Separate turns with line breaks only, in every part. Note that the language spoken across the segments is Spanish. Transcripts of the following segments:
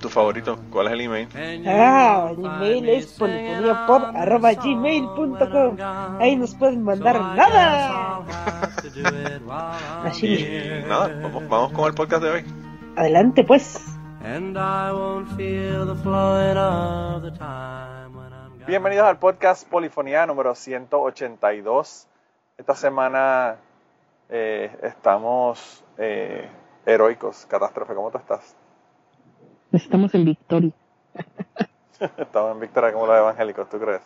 ¿Tu favorito? ¿Cuál es el email?
Ah, el email es polifoniapod.gmail.com Ahí nos pueden mandar nada. Así.
Y nada, vamos, vamos con el podcast de hoy.
Adelante pues.
Bienvenidos al podcast Polifonía número 182. Esta semana eh, estamos eh, heroicos. Catástrofe, ¿cómo tú estás?
Estamos en victoria.
estamos en victoria como los evangélicos, ¿tú crees?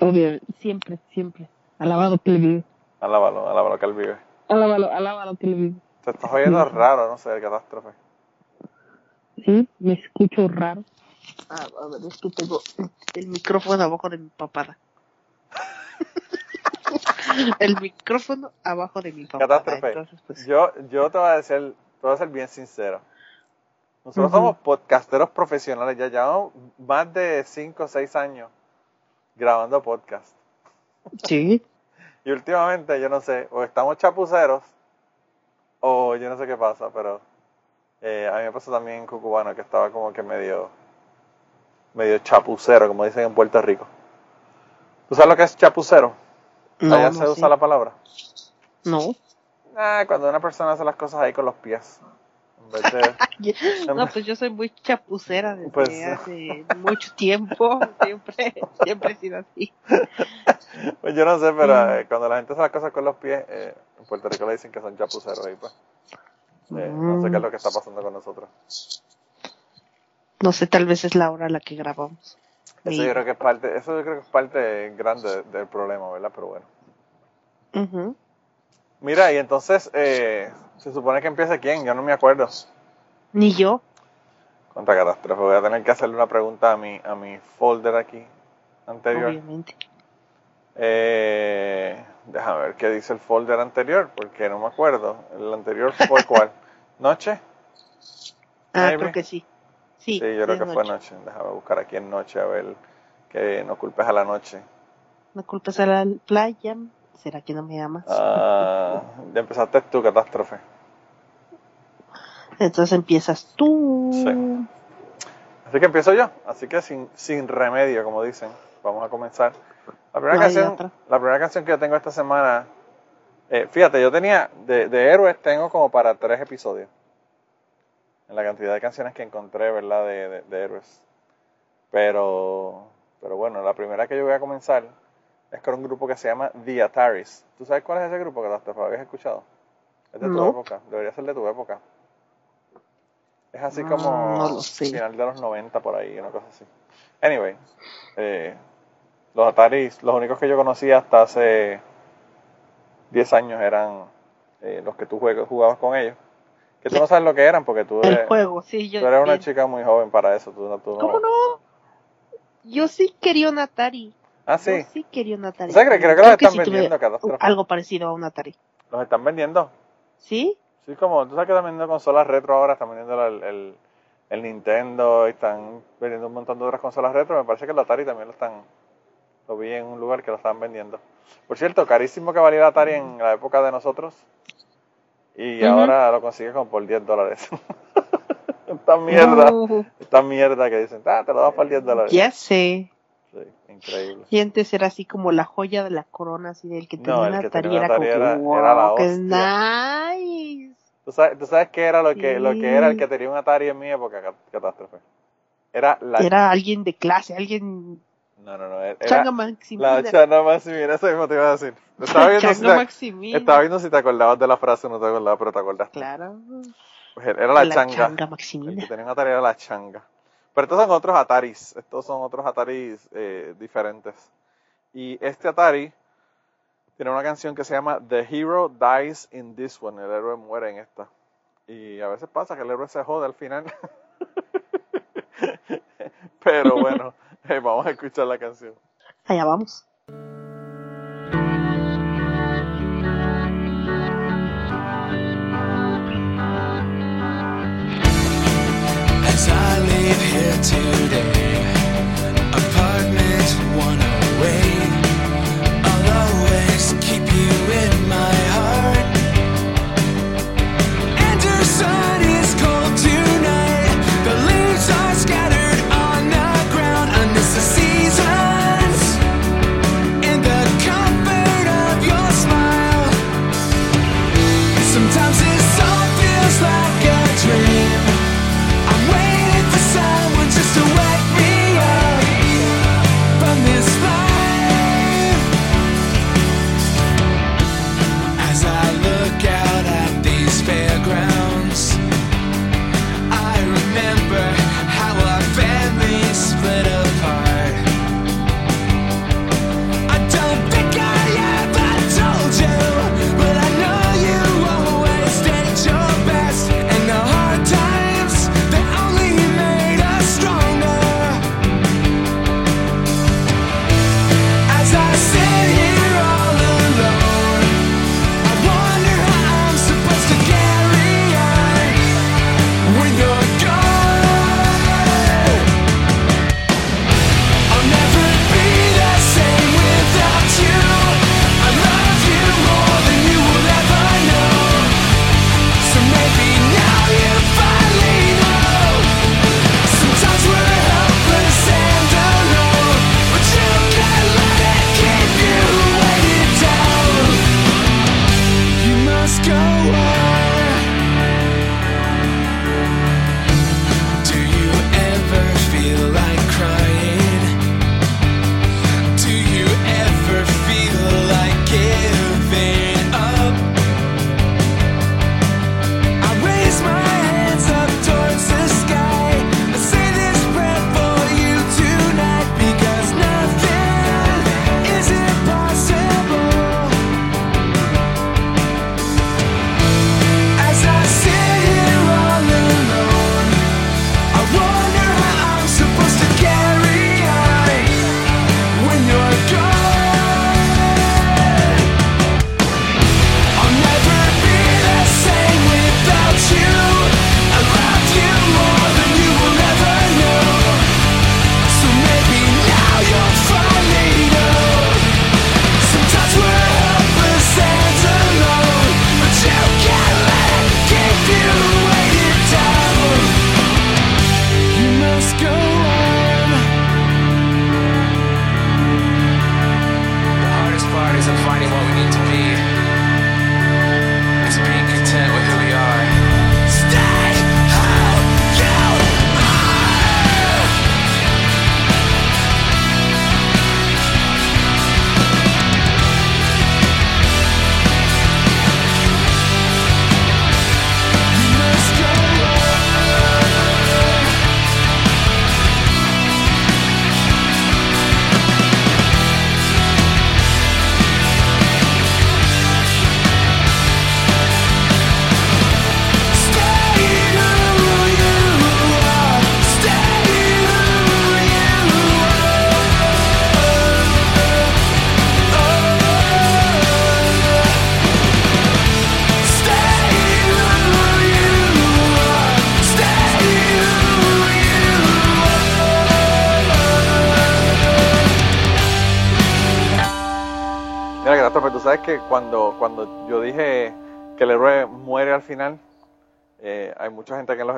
Obvio, siempre, siempre. Alabado que él vive.
Alábalo, alábalo que él vive.
Alábalo, alábalo que él vive.
Te estás oyendo raro, no sé, el catástrofe.
Sí, me escucho raro. Ah, a ver, es que tengo el micrófono abajo de mi papada. el micrófono abajo de mi papada.
Catástrofe.
Entonces, pues,
Yo, yo te voy a decir, te voy a ser bien sincero. Nosotros somos podcasteros profesionales, ya llevamos más de 5 o 6 años grabando podcast.
sí.
Y últimamente, yo no sé, o estamos chapuceros, o yo no sé qué pasa, pero eh, a mí me pasó también en Cucubano, que estaba como que medio, medio chapucero, como dicen en Puerto Rico. ¿Tú sabes lo que es chapucero?
No,
Allá
no
se usa la palabra.
No.
Ah, cuando una persona hace las cosas ahí con los pies. Vez de-
No, pues yo soy muy chapucera desde
Pues-
hace mucho tiempo. Siempre, siempre he sido así.
Pues yo no sé, pero
Mm.
eh, cuando la gente hace las cosas con los pies, eh, en Puerto Rico le dicen que son chapuceros. Y pues, eh, no sé qué es lo que está pasando con nosotros.
No sé, tal vez es la hora a la que grabamos.
Eso yo creo que es parte, eso yo creo que es parte grande de- del problema, ¿verdad? Pero bueno.
Ujú.
Mira, y entonces, eh, se supone que empieza quién, yo no me acuerdo.
Ni yo.
Contra catástrofe, voy a tener que hacerle una pregunta a mi, a mi folder aquí anterior.
Obviamente.
Eh, déjame ver qué dice el folder anterior, porque no me acuerdo. El anterior fue cuál? ¿Noche?
Ah,
Maybe.
creo que sí. Sí,
Sí, yo creo que fue
noche.
noche. Déjame buscar aquí en noche a ver que no culpes a la noche.
No culpes a la playa. ¿Será que no me amas?
Ah, ya empezaste tu catástrofe.
Entonces empiezas tú.
Sí. Así que empiezo yo. Así que sin, sin remedio, como dicen. Vamos a comenzar. La primera,
No
canción, la primera canción que yo tengo esta semana. eh, fíjate, yo tenía de, de héroes, tengo como para tres episodios. En la cantidad de canciones que encontré, ¿verdad? De, de- de héroes. Pero, pero bueno, la primera que yo voy a comenzar es con un grupo que se llama The Ataris. ¿Tú sabes cuál es ese grupo, Catástrofe? ¿Lo habías escuchado? Es de tu
No.
época. Debería ser de tu época. Es así
Mm,
como
no
final de los 90 por ahí, una cosa así. Anyway, eh, los Ataris, los únicos que yo conocía hasta hace 10 años eran eh, los que tú jugabas con ellos. Que tú no sabes lo que eran porque tú
El
eres,
juego, sí. Yo,
tú eres una chica muy joven para eso. Tú, tú
¿Cómo no? Yo sí quería un Atari.
Ah, sí.
Yo sí quería un Atari.
O sea, creo, creo que los están
sí tuve
vendiendo,
algo parecido a un Atari.
Los están vendiendo.
¿Sí?
Sí, como tú sabes que están vendiendo consolas retro ahora, están vendiendo el, el, el Nintendo y están vendiendo un montón de otras consolas retro. Me parece que el Atari también lo están. Lo vi en un lugar que lo estaban vendiendo. Por cierto, carísimo que valía el Atari en la época de nosotros. Y ahora lo consigues como por 10 dólares. esta mierda,
Uh,
esta mierda que dicen, ah, te lo das por 10 dólares.
ya sé.
Increíble.
Y antes era así como la joya de la corona, así del que
No,
tenía
el
un
que
Atari
tenía un
era como que, wow,
era la hostia.
nice.
¿Tú sabes, tú sabes qué era lo que, lo que era el que tenía un Atari en mi época, Cat- catástrofe? Era la...
Era alguien de clase, alguien
No, no, no. Era,
changa Maximina.
La Chana Maximina, eso mismo te iba a decir. Estaba viendo, si
Changa
te,
Maximina.
estaba viendo si te acordabas de la frase, no te acordabas, pero te acordaste.
Claro.
Pues era la,
La
changa.
changa
El que
Maximina.
tenía un Atari era la changa. Pero estos son otros Ataris. Estos son otros Ataris eh, diferentes. Y este Atari tiene una canción que se llama The Hero Dies in This One. El héroe muere en esta. Y a veces pasa que el héroe se jode al final. Pero bueno, eh, vamos a escuchar la canción.
Allá vamos.
leave here today.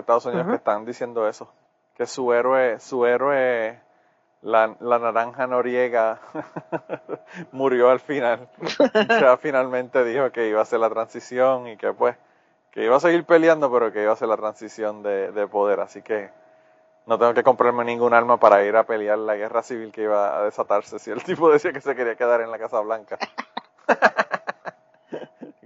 Estados Unidos uh -huh. que están diciendo eso, que su héroe, su héroe, la, la naranja noriega murió al final. ya finalmente dijo que iba a hacer la transición y que pues que iba a seguir peleando, pero que iba a hacer la transición de, de poder, así que no tengo que comprarme ningún arma para ir a pelear la guerra civil que iba a desatarse si el tipo decía que se quería quedar en la Casa Blanca.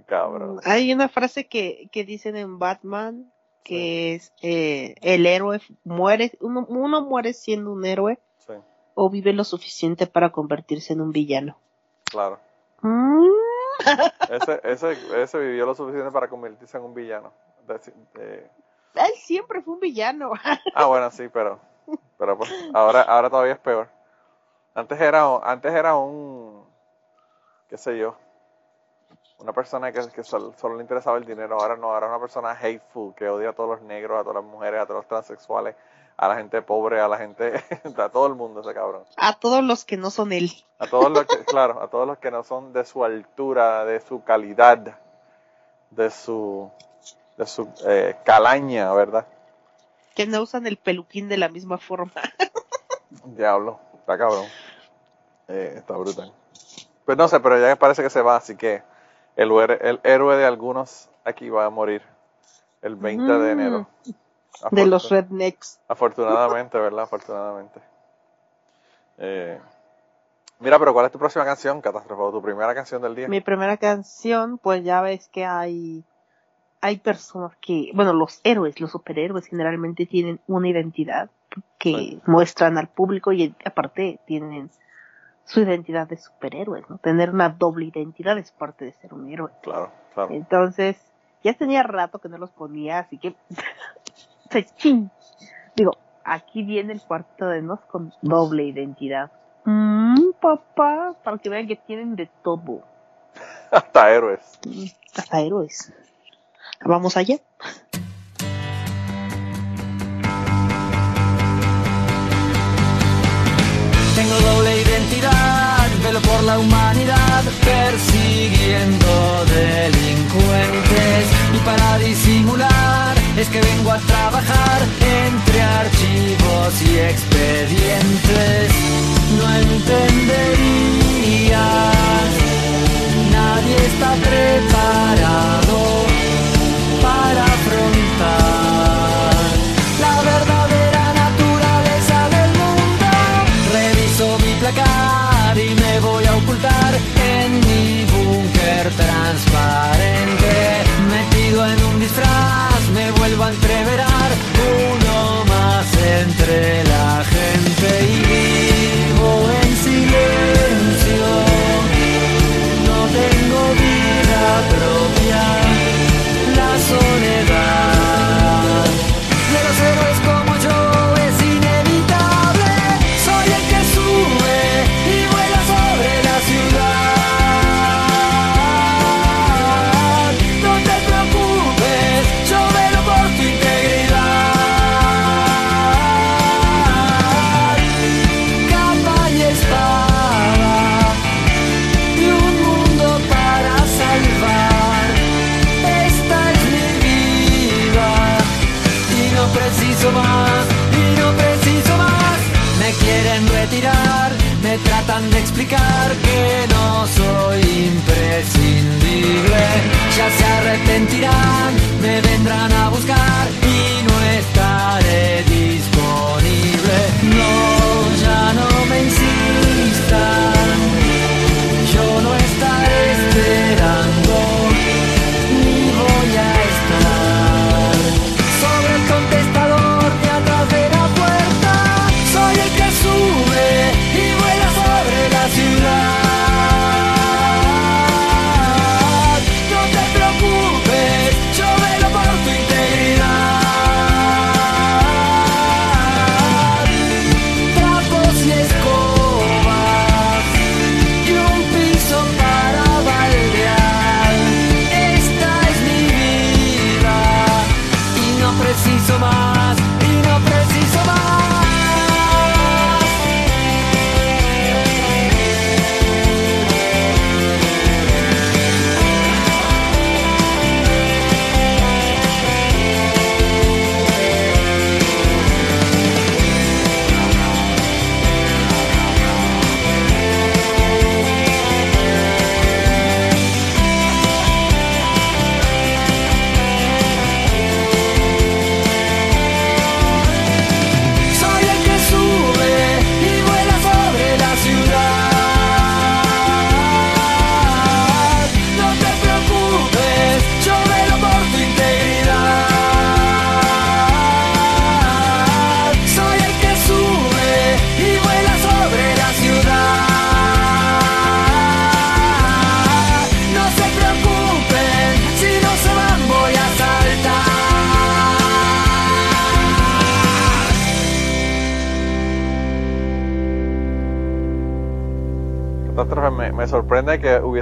Cabrón.
Hay una frase que, que dicen en Batman que es eh, el héroe muere, uno, uno, muere siendo un héroe o vive lo suficiente para convertirse en un villano.
Claro.
¿Mm?
ese, ese, ese, vivió lo suficiente para convertirse en un villano.
Él siempre fue un villano.
ah, bueno, sí, pero, pero pues, ahora, ahora todavía es peor. Antes era, antes era un, qué sé yo, una persona que, solo, le interesaba el dinero, ahora no, ahora una persona hateful, que odia a todos los negros, a todas las mujeres, a todos los transexuales, a la gente pobre, a la gente, a todo el mundo ese cabrón.
A todos los que no son él.
A todos los que, claro, a todos los que no son de su altura, de su calidad, de su, de su eh, calaña, ¿verdad?
Que no usan el peluquín de la misma forma.
Diablo, está cabrón. Eh, está brutal. Pues no sé, pero ya parece que se va, así que el, héroe- el héroe de algunos aquí va a morir el 20 de
Mm.
enero.
De los rednecks.
Afortunadamente, ¿verdad? Afortunadamente. Eh, mira, pero ¿cuál es tu próxima canción, Catástrofe? ¿Tu primera canción del día?
Mi primera canción, pues ya ves que hay, hay personas que, bueno, los héroes, los superhéroes generalmente tienen una identidad que
Sí.
muestran al público y aparte tienen su identidad de superhéroes, ¿no? Tener una doble identidad es parte de ser un héroe.
Claro, claro.
Entonces, ya tenía rato que no los ponía, así que, pues, chin. Digo, aquí viene el cuarto de nos con doble identidad. Mmm, papá, para que vean que tienen de todo.
Hasta héroes.
Hasta héroes. Vamos allá.
Persiguiendo delincuentes. Y para disimular, es que vengo a trabajar entre archivos y expedientes. No entenderías, nadie está preparado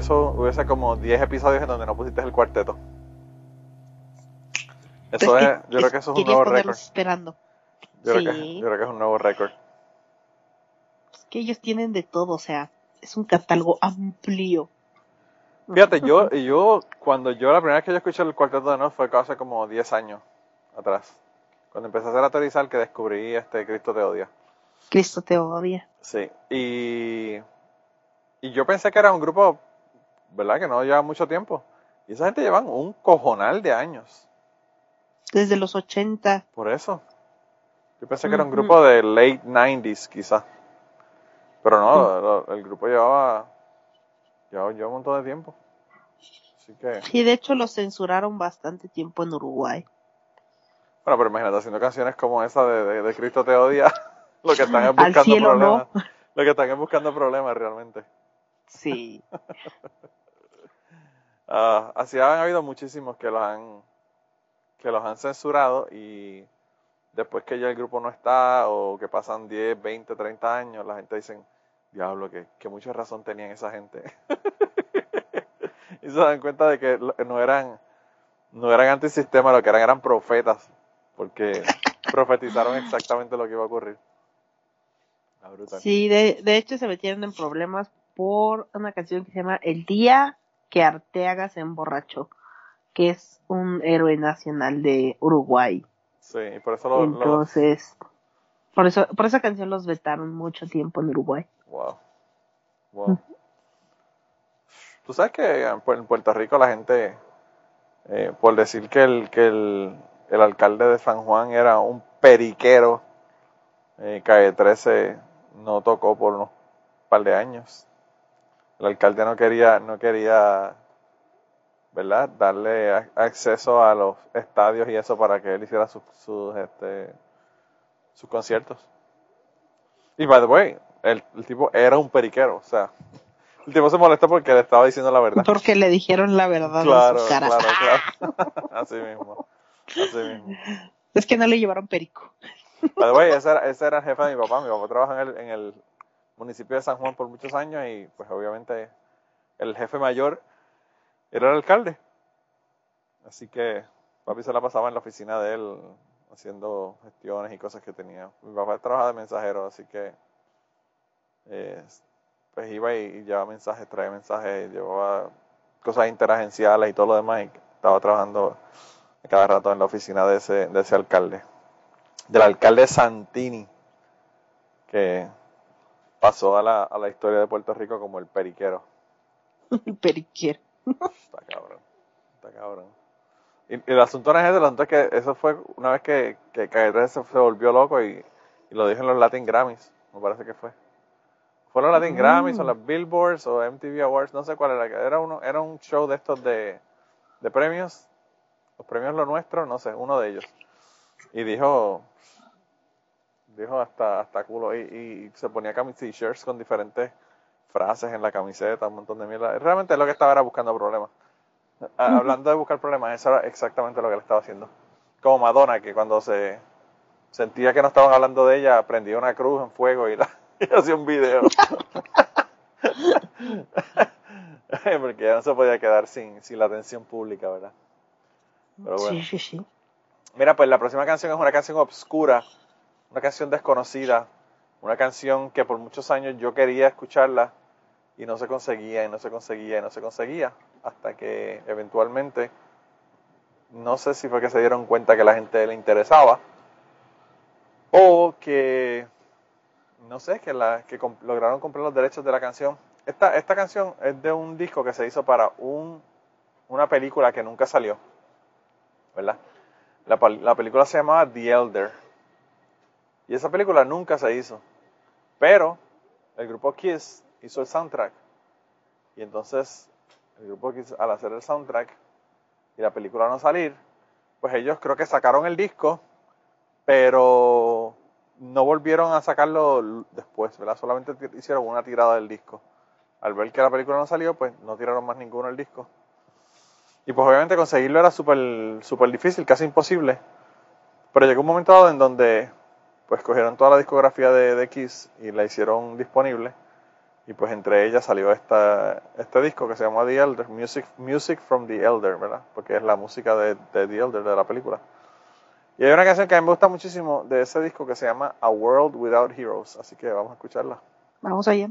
que
hubiese, como 10 episodios en donde no pusiste el cuarteto. Eso
Pues
es,
que-
yo creo que eso es un nuevo récord.
esperando.
Yo, creo que,
Sí.
yo creo que es un nuevo récord.
Es que ellos tienen de todo, o sea, es un catálogo amplio.
Fíjate, yo, y yo, cuando yo, la primera vez que yo escuché el Cuarteto de Nos fue hace como 10 años atrás. Cuando empecé a hacer aterrizar que descubrí este Cristo te odia.
Cristo te odia.
Sí, y, y yo pensé que era un grupo, ¿verdad? Que no lleva mucho tiempo. Y esa gente llevan un cojonal de años.
Desde los 80.
Por eso. Yo pensé que era un grupo de late 90s, quizás. Pero no, lo- el grupo llevaba, llevaba, llevaba un montón de tiempo. Así que,
Y de hecho los censuraron bastante tiempo en Uruguay.
bueno, pero imagínate haciendo canciones como esa de, de, de Cristo te odia. lo que están es buscando
cielo
problemas.
no.
Lo que están es buscando problemas realmente.
Sí.
Ah, así han habido muchísimos que los han que los han censurado y después que ya el grupo no está o que pasan 10, 20, 30 años, la gente dice, diablo, que, que mucha razón tenían esa gente. y se dan cuenta de que no eran no eran antisistema, lo que eran eran profetas, porque profetizaron exactamente lo que iba a ocurrir.
Sí, de, de hecho se metieron en problemas por una canción que se llama El día que Arteaga se emborrachó, que es un héroe nacional de Uruguay.
Sí, y por eso lo, lo-
Entonces, por eso, por esa canción los vetaron mucho tiempo en Uruguay.
Wow. Wow. Tú sabes que en Pu- en Puerto Rico la gente, eh, por decir que el, que el, el alcalde de San Juan era un periquero, eh, Calle 13 no tocó por unos par de años. El alcalde no quería, no quería, ¿verdad? Darle a- acceso a los estadios y eso para que él hiciera sus, sus, este, sus conciertos. Y by the way, el, el tipo era un periquero, o sea, el tipo se molestó porque le estaba diciendo la verdad.
Porque le dijeron la verdad
Claro,
en su cara.
claro, claro. Así mismo, así mismo.
Es que no le llevaron perico.
By the way, ese era, ese era el jefe de mi papá. Mi papá trabaja en el, en el municipio de San Juan por muchos años y pues obviamente el jefe mayor era el alcalde. Así que papi se la pasaba en la oficina de él haciendo gestiones y cosas que tenía. Mi papá trabajaba de mensajero, así que eh, pues iba y, llevaba mensajes, traía mensajes, llevaba cosas interagenciales y todo lo demás y estaba trabajando cada rato en la oficina de ese, de ese alcalde del alcalde Santini, que pasó a la, a la historia de Puerto Rico como el periquero.
El periquero.
Está cabrón, está cabrón. Y, y el asunto no es ese, el asunto es que eso fue una vez que, que 13 se, se volvió loco y, y lo dijo en los Latin Grammys, me parece que fue. Fue los Latin
Mm.
Grammys o los Billboards o MTV Awards, no sé cuál era. Era, uno, era un show de estos de, de premios, los premios lo nuestro, no sé, uno de ellos. Y dijo, dijo hasta, hasta culo, y, y se ponía t-shirts con diferentes frases en la camiseta, un montón de mierda. Realmente lo que estaba era buscando problemas. Ah, Hablando de buscar problemas, eso era exactamente lo que él estaba haciendo. Como Madonna, que cuando se sentía que no estaban hablando de ella, prendía una cruz en fuego y, la, y hacía un video. Porque ya no se podía quedar sin, sin la atención pública, ¿verdad? Pero bueno.
Sí, sí, sí.
Mira, pues la próxima canción es una canción obscura, una canción desconocida, una canción que por muchos años yo quería escucharla y no se conseguía y no se conseguía y no se conseguía hasta que eventualmente no sé si fue que se dieron cuenta que la gente le interesaba o que no sé que la que lograron comprar los derechos de la canción. Esta esta canción es de un disco que se hizo para un una película que nunca salió, ¿verdad? La, la película se llamaba The Elder. Y esa película nunca se hizo. Pero el grupo Kiss hizo el soundtrack. Y entonces el grupo Kiss al hacer el soundtrack y la película no salir, pues ellos creo que sacaron el disco, pero no volvieron a sacarlo después, ¿verdad? Solamente hicieron una tirada del disco. Al ver que la película no salió, pues no tiraron más ninguno el disco. Y pues obviamente conseguirlo era súper súper difícil, casi imposible. Pero llegó un momento dado en donde pues cogieron toda la discografía de, de Kiss y la hicieron disponible. Y pues entre ellas salió esta, este disco que se llama The Elder, Music, Music from the Elder, ¿verdad? Porque es la música de, de The Elder, de la película. Y hay una canción que a mí me gusta muchísimo de ese disco que se llama A World Without Heroes, así que vamos a escucharla.
Vamos allá.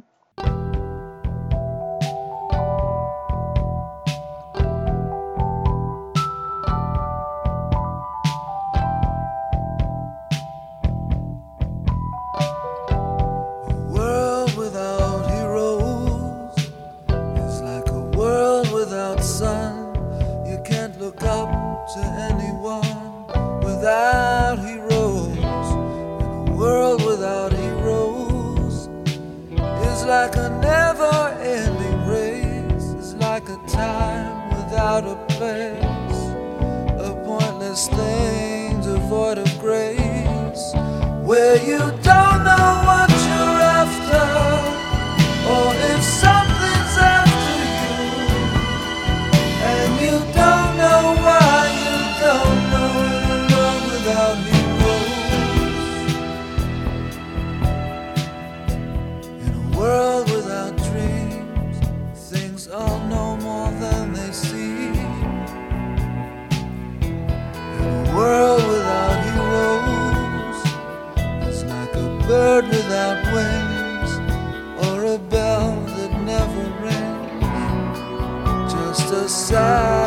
A sad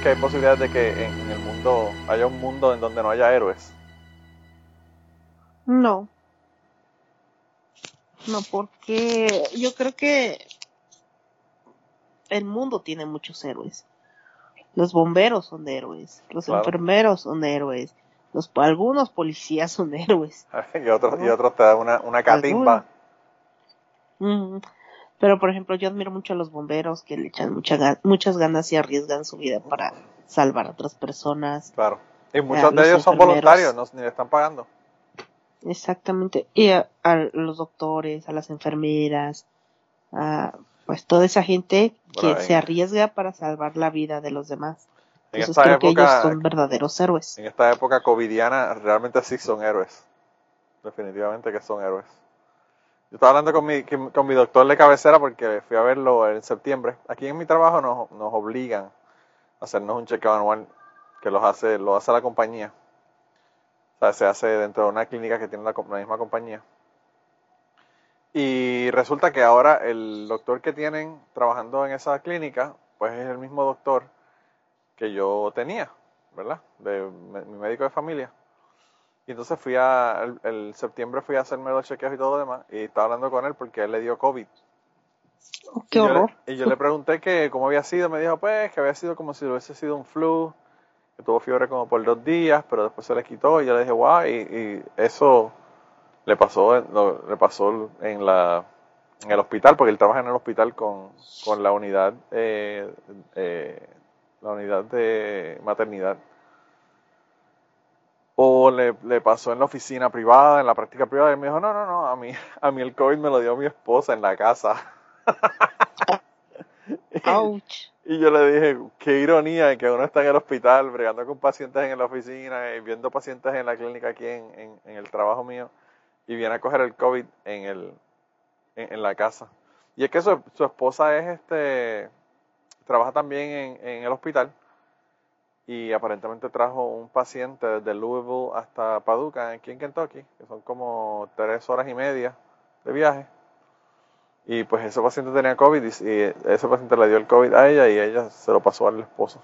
que hay posibilidades de que en, en el mundo haya un mundo en donde no haya héroes?
No. No, porque yo creo que el mundo tiene muchos héroes. Los bomberos son de héroes, los
Claro.
enfermeros son de héroes, los algunos policías son héroes.
y otros, y otros te dan una, una catimba.
Mm, Pero por ejemplo, yo admiro mucho a los bomberos que le echan mucha muchas ganas y arriesgan su vida para salvar a otras personas.
Claro. Y muchos de
los
ellos son voluntarios, no, ni le están pagando.
Exactamente. Y a, a los doctores, a las enfermeras, a pues toda esa gente que
en-
se arriesga para salvar la vida de los demás.
En
Entonces
esta
creo que ellos son verdaderos héroes.
en esta época covidiana, realmente sí son héroes. Definitivamente que son héroes. Yo estaba hablando con mi, con mi doctor de cabecera porque fui a verlo en septiembre. Aquí en mi trabajo nos, nos obligan a hacernos un chequeo anual que los hace, lo hace la compañía. O sea, se hace dentro de una clínica que tiene la, la misma compañía. Y resulta que ahora el doctor que tienen trabajando en esa clínica, pues es el mismo doctor que yo tenía, ¿verdad? De mi médico de familia. Y entonces fui a, el, el septiembre fui a hacerme los chequeos y todo lo demás, y estaba hablando con él porque él le dio COVID.
Oh, qué
y yo le-
horror.
y yo le pregunté que cómo había sido, me dijo pues que había sido como si hubiese sido un flu, que tuvo fiebre como por dos días, pero después se le quitó y yo le dije, wow, y, y eso le pasó, le pasó en la en el hospital, porque él trabaja en el hospital con, con la unidad eh, eh, la unidad de maternidad. O le, le pasó en la oficina privada, en la práctica privada, y él me dijo, no, no, no, a mí, a mí el COVID me lo dio mi esposa en la casa.
Ouch.
Y yo le dije, qué ironía que uno está en el hospital, bregando con pacientes en la oficina y viendo pacientes en la clínica aquí en, en- en el trabajo mío y viene a coger el COVID en, el, en, en la casa. Y es que su, su esposa es este, trabaja también en, en el hospital y aparentemente trajo un paciente desde Louisville hasta Paducah, aquí en Kentucky, que son como tres horas y media de viaje. Y pues ese paciente tenía COVID y, ese paciente le dio el COVID a ella y ella se lo pasó al esposo.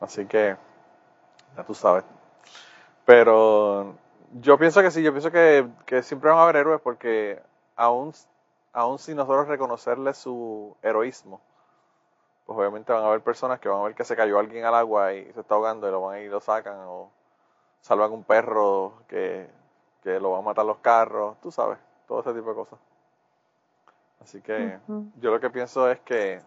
Así que, ya tú sabes. Pero yo pienso que sí, yo pienso que, que siempre van a haber héroes porque aún, aún sin nosotros reconocerle su heroísmo, pues obviamente van a haber personas que van a ver que se cayó alguien al agua y se está ahogando y lo van a ir y lo sacan o salvan un perro que, que lo van a matar los carros, tú sabes, todo ese tipo de cosas. Así que yo lo que pienso es que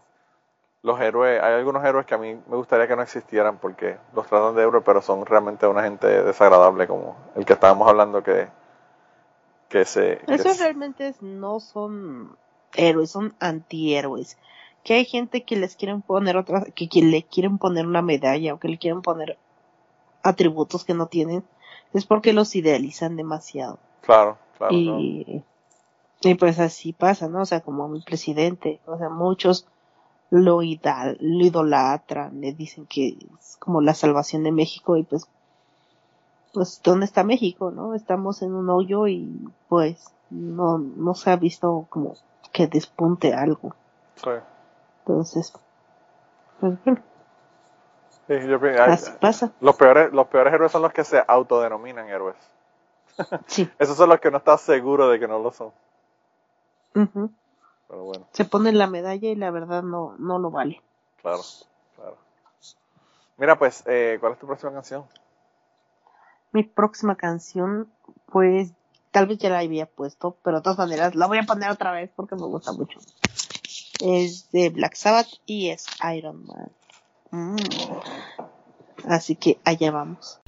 los héroes, hay algunos héroes que a mí me gustaría que no existieran porque los tratan de héroes, pero son realmente una gente desagradable como el que estábamos hablando que, que se... que
Esos
se-
realmente no son héroes, son antihéroes. Que hay gente que les quieren poner otra, que, que le quieren poner una medalla o que le quieren poner atributos que no tienen, es porque los idealizan demasiado.
claro, claro. no.
y, pues así pasa, ¿no? O sea, como mi presidente, o sea, muchos lo, lo idolatran, le dicen que es como la salvación de México y pues, pues, ¿dónde está México, no? Estamos en un hoyo y pues no, no se ha visto como que despunte algo.
Sí.
Entonces, pues bueno,
Sí, yo
así pasa.
los, peores, los peores héroes son los que se autodenominan héroes.
Sí.
Esos son los que no estás seguro de que no lo son.
ujú.
Pero bueno,
Se pone la medalla y la verdad no, no lo vale.
claro, claro. Mira, pues, eh, ¿cuál es tu próxima canción?
Mi próxima canción, pues tal vez ya la había puesto, pero de todas maneras la voy a poner otra vez porque me gusta mucho. Es de Black Sabbath y es Iron Man. Mm. Así que allá vamos.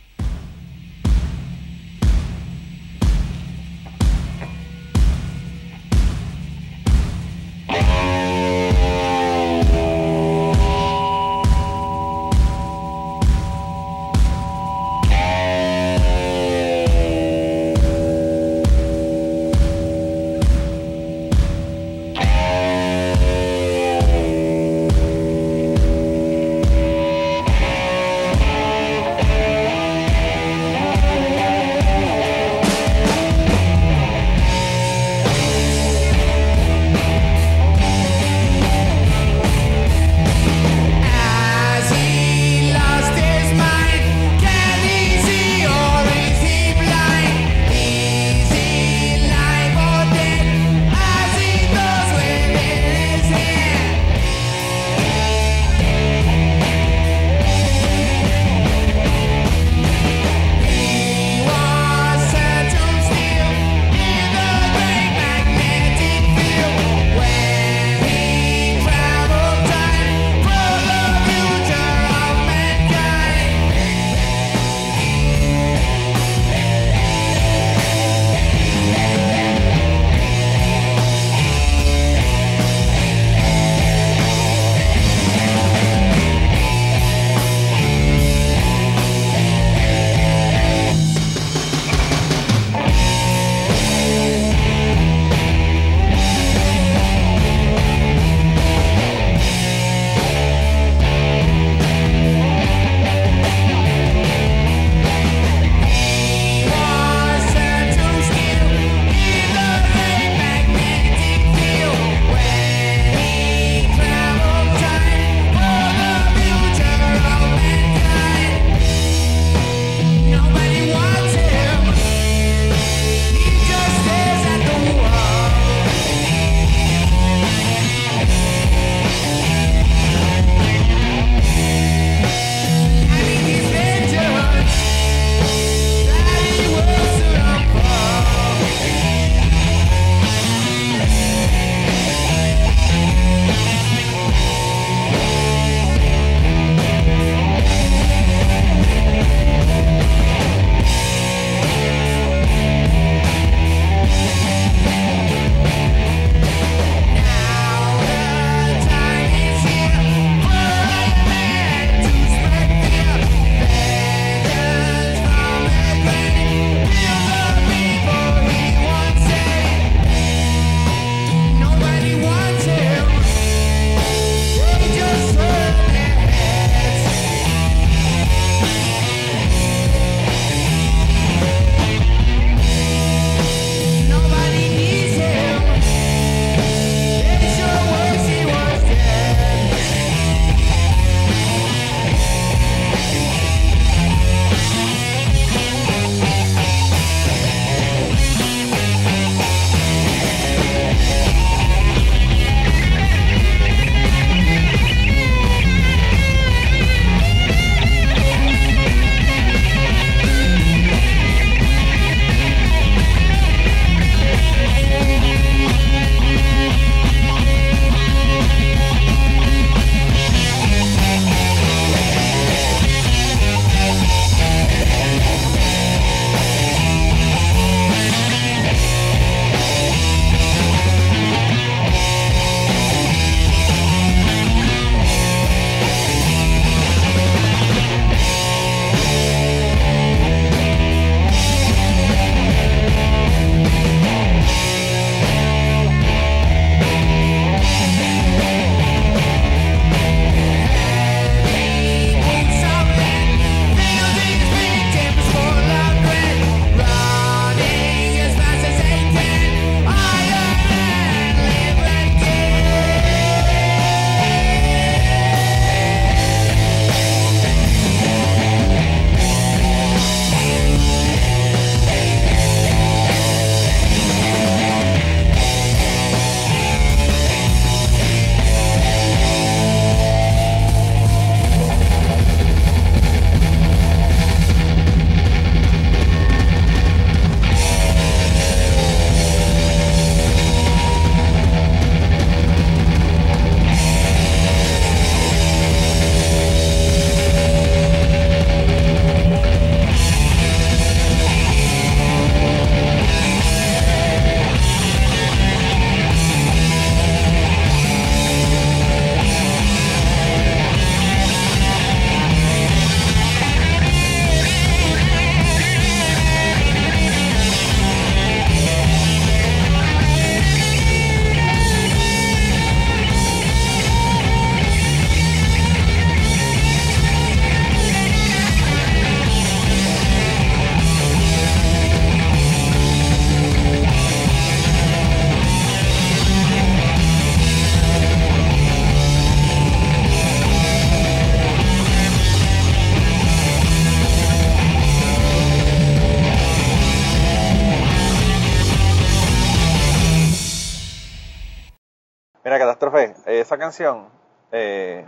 Canción, eh,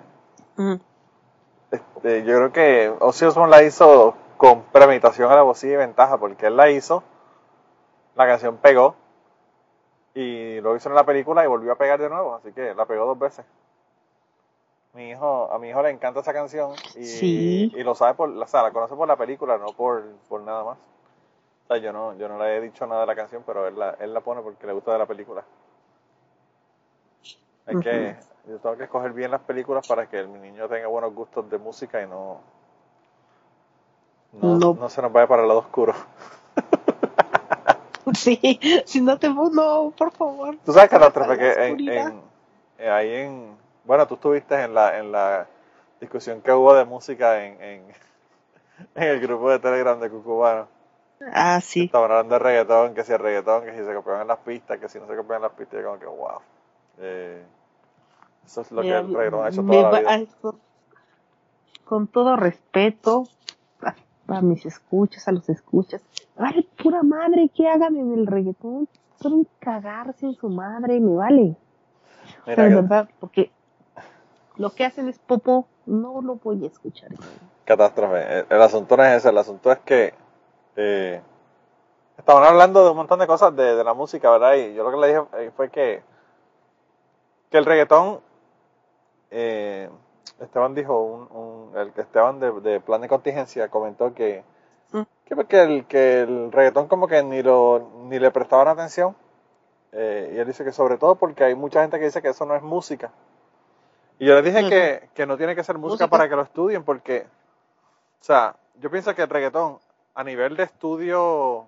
este, yo creo que Ozzy Osbourne la hizo con premeditación a la voz y ventaja, porque él la hizo, la canción pegó, y luego hizo en la película y volvió a pegar de nuevo, así que la pegó dos veces. Mi hijo, a mi hijo le encanta esa canción y,
Sí.
y lo sabe por, o sea, la conoce por la película, no por, por nada más. O sea, yo no, yo no le he dicho nada de la canción, pero él la, él la pone porque le gusta de la película. Hay que, yo tengo que escoger bien las películas para que mi niño tenga buenos gustos de música y no, no,
No.
no se nos vaya para el lado oscuro.
Sí, si no te no, por favor.
Tú sabes, Catástrofe, que en, en- eh, ahí en... Bueno, tú estuviste en la, en la discusión que hubo de música en, en, en el grupo de Telegram de Cucubano.
Ah, sí.
Estaban hablando de reggaetón, que si el reggaetón, que si se copiaban las pistas, que si no se copiaban las pistas. Y como que, wow. Eh, eso es lo
Mira,
que el reggaetón ha hecho toda la vida.
con, todo respeto a, a mis escuchas, a los escuchas, vale pura madre que hagan en el reggaetón. Quieren cagarse en su madre, me vale.
Mira,
Pero
que-
verdad, porque lo que hacen es popo, no lo voy a escuchar.
catástrofe. El, el asunto no es ese, el asunto es que eh, estaban hablando de un montón de cosas de, de la música, ¿verdad? Y yo lo que le dije eh, fue que, que el reggaetón, eh, Esteban dijo, un, un- el Esteban de, de Plan de Contingencia comentó que,
Mm.
que, porque el, que el reggaetón como que ni, lo, ni le prestaban atención. Eh, y él dice que sobre todo porque hay mucha gente que dice que eso no es música. Y yo le dije que, que no tiene que ser música,
Música.
para que lo estudien porque, o sea, yo pienso que el reggaetón a nivel de estudio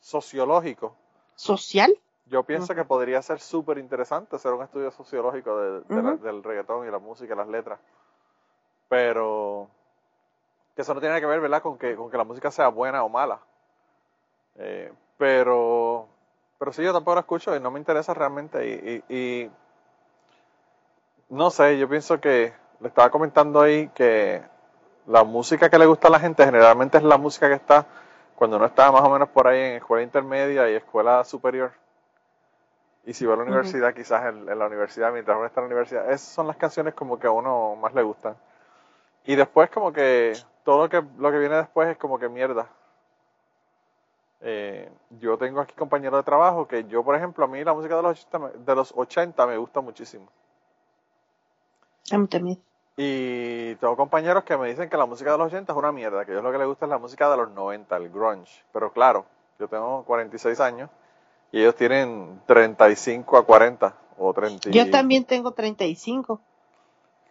sociológico,
¿Social?
Yo pienso que podría ser súper interesante hacer un estudio sociológico de- de la- del reggaetón y la música y las letras. Pero que eso no tiene que ver, ¿verdad?, con que, con que la música sea buena o mala. Eh, pero, pero sí, yo tampoco la escucho y no me interesa realmente. Y, y- y no sé, yo pienso que le estaba comentando ahí que la música que le gusta a la gente generalmente es la música que está cuando uno está más o menos por ahí en escuela intermedia y escuela superior. Y si va a la universidad, quizás en, en la universidad, mientras uno está en la universidad, esas son las canciones como que a uno más le gustan. Y después como que todo lo que, lo que viene después es como que mierda. Eh, yo tengo aquí compañeros de trabajo que yo, por ejemplo, a mí la música de los 80, me- de los 80 me gusta muchísimo.
A mí también.
Y tengo compañeros que me dicen que la música de los 80 es una mierda, que ellos lo que les gusta es la música de los 90, el grunge. Pero claro, yo tengo 46 años y ellos tienen 35 a 40 o 30. y-
Yo también tengo 35.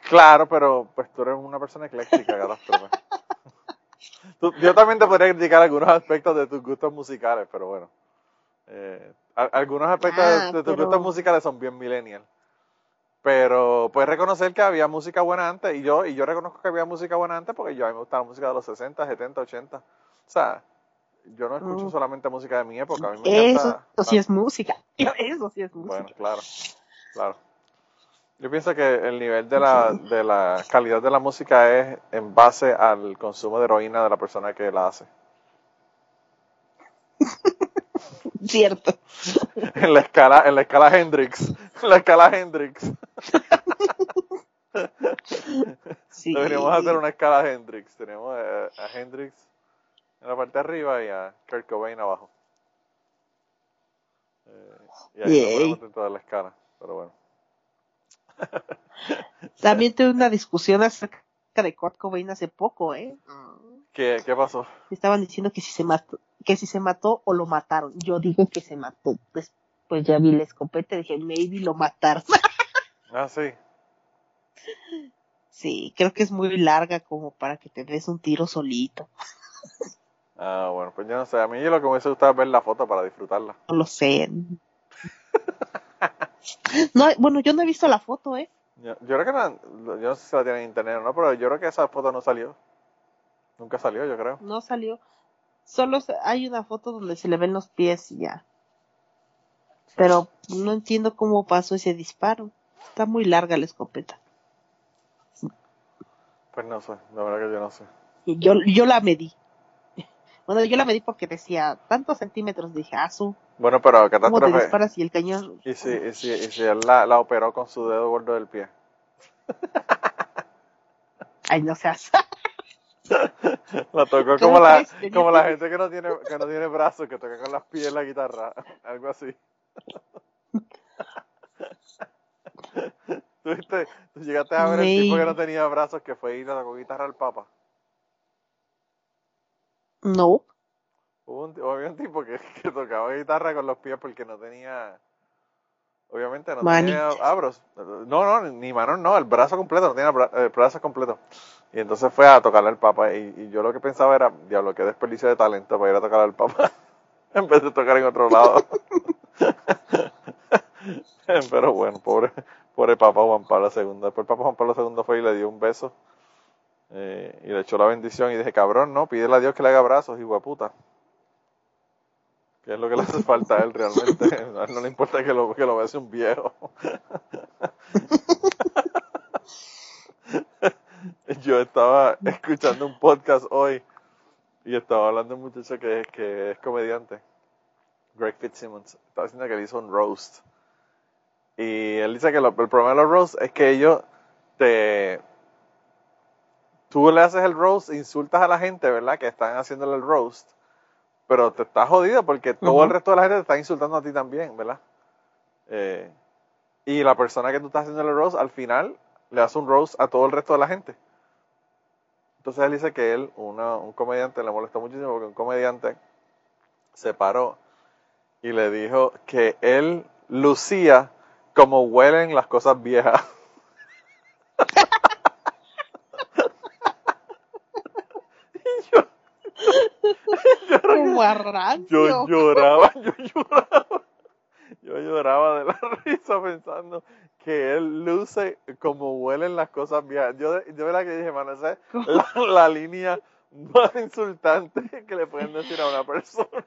Claro, pero pues tú eres una persona ecléctica, catástrofe. Tú- yo también te podría criticar algunos aspectos de tus gustos musicales, pero bueno. Eh, a- algunos aspectos de-
Ah,
de, tus
pero-
gustos musicales son bien millennial. Pero puedes reconocer que había música buena antes, y yo, y yo reconozco que había música buena antes porque yo a mí me gusta la música de los 60, 70, 80. O sea, yo no escucho solamente música de mi época, a mí me
Eso,
encanta.
sí es música. Eso sí es música.
Bueno, claro, claro. Yo pienso que el nivel de la, de la calidad de la música es en base al consumo de heroína de la persona que la hace.
Cierto.
En la escala, en la escala Hendrix, en la escala Hendrix.
Sí.
Deberíamos hacer una escala Hendrix. Tenemos a Hendrix en la parte de arriba y a Kurt Cobain abajo. Eh, y ahí ponemos dentro de la escala, pero bueno.
También tuve una discusión acerca de Kurt Cobain hace poco, ¿eh?
¿Qué, qué pasó?
Estaban diciendo que si se mató, que si se mató o lo mataron. Yo digo que se mató. Pues, pues ya vi la escopeta y dije, maybe lo mataron.
Ah, sí.
sí, creo que es muy larga como para que te des un tiro solito.
Ah, bueno, pues yo no sé. A mí lo que me gustado es ver la foto para disfrutarla.
No lo sé. No, bueno, yo no he visto la foto, ¿eh?
Yo, yo creo que no, yo no sé si la tienen en internet o no, pero yo creo que esa foto no salió. Nunca salió, yo creo.
No salió. Solo hay una foto donde se le ven los pies y ya. Pero no entiendo cómo pasó ese disparo. Está muy larga la escopeta.
Pues no sé, la verdad que yo no sé.
Y yo, yo la medí. Bueno, yo la medí porque decía tantos centímetros. Dije, ah, su,
Bueno, pero
¿cómo te disparas? Y el cañón.
Y si, y si, y si él la, la operó con su dedo gordo del pie.
Ay, no seas.
La tocó
¿Cómo
como la, como la gente que no tiene, que no tiene brazos, que toca con las pies la guitarra, algo así. ¿Tú, viste? Tú llegaste a ver el tipo que no tenía brazos que fue y le tocó guitarra al Papa.
No.
Hubo un, había un tipo que, que tocaba guitarra con los pies porque no tenía, obviamente no tenía abros. No, no, ni manos, no, el brazo completo, no tenía el brazo completo. Y entonces fue a tocarle al Papa y, y yo lo que pensaba era, diablo, qué desperdicio de talento para ir a tocar al Papa en vez de tocar en otro lado. Pero bueno, pobre, pobre Papa Juan Pablo II. Después el Papa Juan Pablo II fue y le dio un beso eh, y le echó la bendición y dije, cabrón, no, pídele a Dios que le haga brazos, hijo de puta. Que es lo que le hace falta a él realmente. A él no le importa que lo, que lo bese un viejo. Yo estaba escuchando un podcast hoy y estaba hablando de un muchacho que que es comediante, Greg Fitzsimmons. Estaba diciendo que él hizo un roast. Y él dice que el problema de los roasts es que ellos te... Tú le haces el roast, insultas a la gente, ¿verdad? Que están haciéndole el roast. Pero te estás jodido porque todo el resto de la gente te está insultando a ti también, ¿verdad? Eh, y la persona que tú estás haciendo el roast, al final, le hace un roast a todo el resto de la gente. Entonces él dice que él, una- un comediante, le molestó muchísimo porque un comediante se paró y le dijo que él lucía como huelen las cosas viejas. Y yo, Yo lloraba, yo lloraba. Yo lloraba de la risa pensando que él luce como huelen las cosas viejas. Yo, yo era que dije, mano, esa es la, la línea más insultante que le pueden decir a una persona.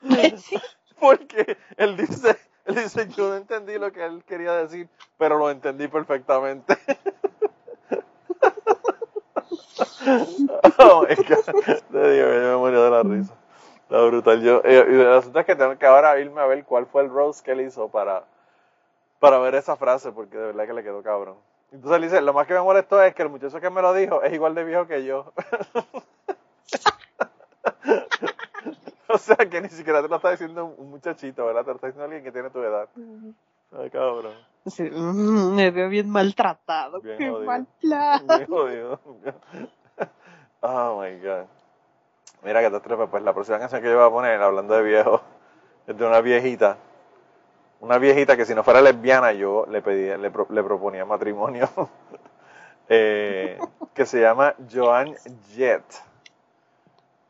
Porque él dice, él dice, yo no entendí lo que él quería decir, pero lo entendí perfectamente. oh my God. Me morí de la risa. Está brutal. Yo, eh, y el asunto es que tengo que ahora irme a ver cuál fue el roast que él hizo para, para ver esa frase, porque de verdad que le quedó cabrón. Entonces él dice, lo más que me molestó es que el muchacho que me lo dijo es igual de viejo que yo. o sea, que ni siquiera te lo está diciendo un- un muchachito, ¿verdad? Te lo está diciendo alguien que tiene tu edad. Ay, cabrón.
Sí, mm, me veo bien maltratado.
Bien
Qué
jodido.
mal plan.
Bien jodido. Oh my god. Mira que te trepa, pues la próxima canción que yo voy a poner, hablando de viejo, es de una viejita. Una viejita que si no fuera lesbiana yo le pedía, le, pro- le proponía matrimonio. Eh, que se llama Joan Jett.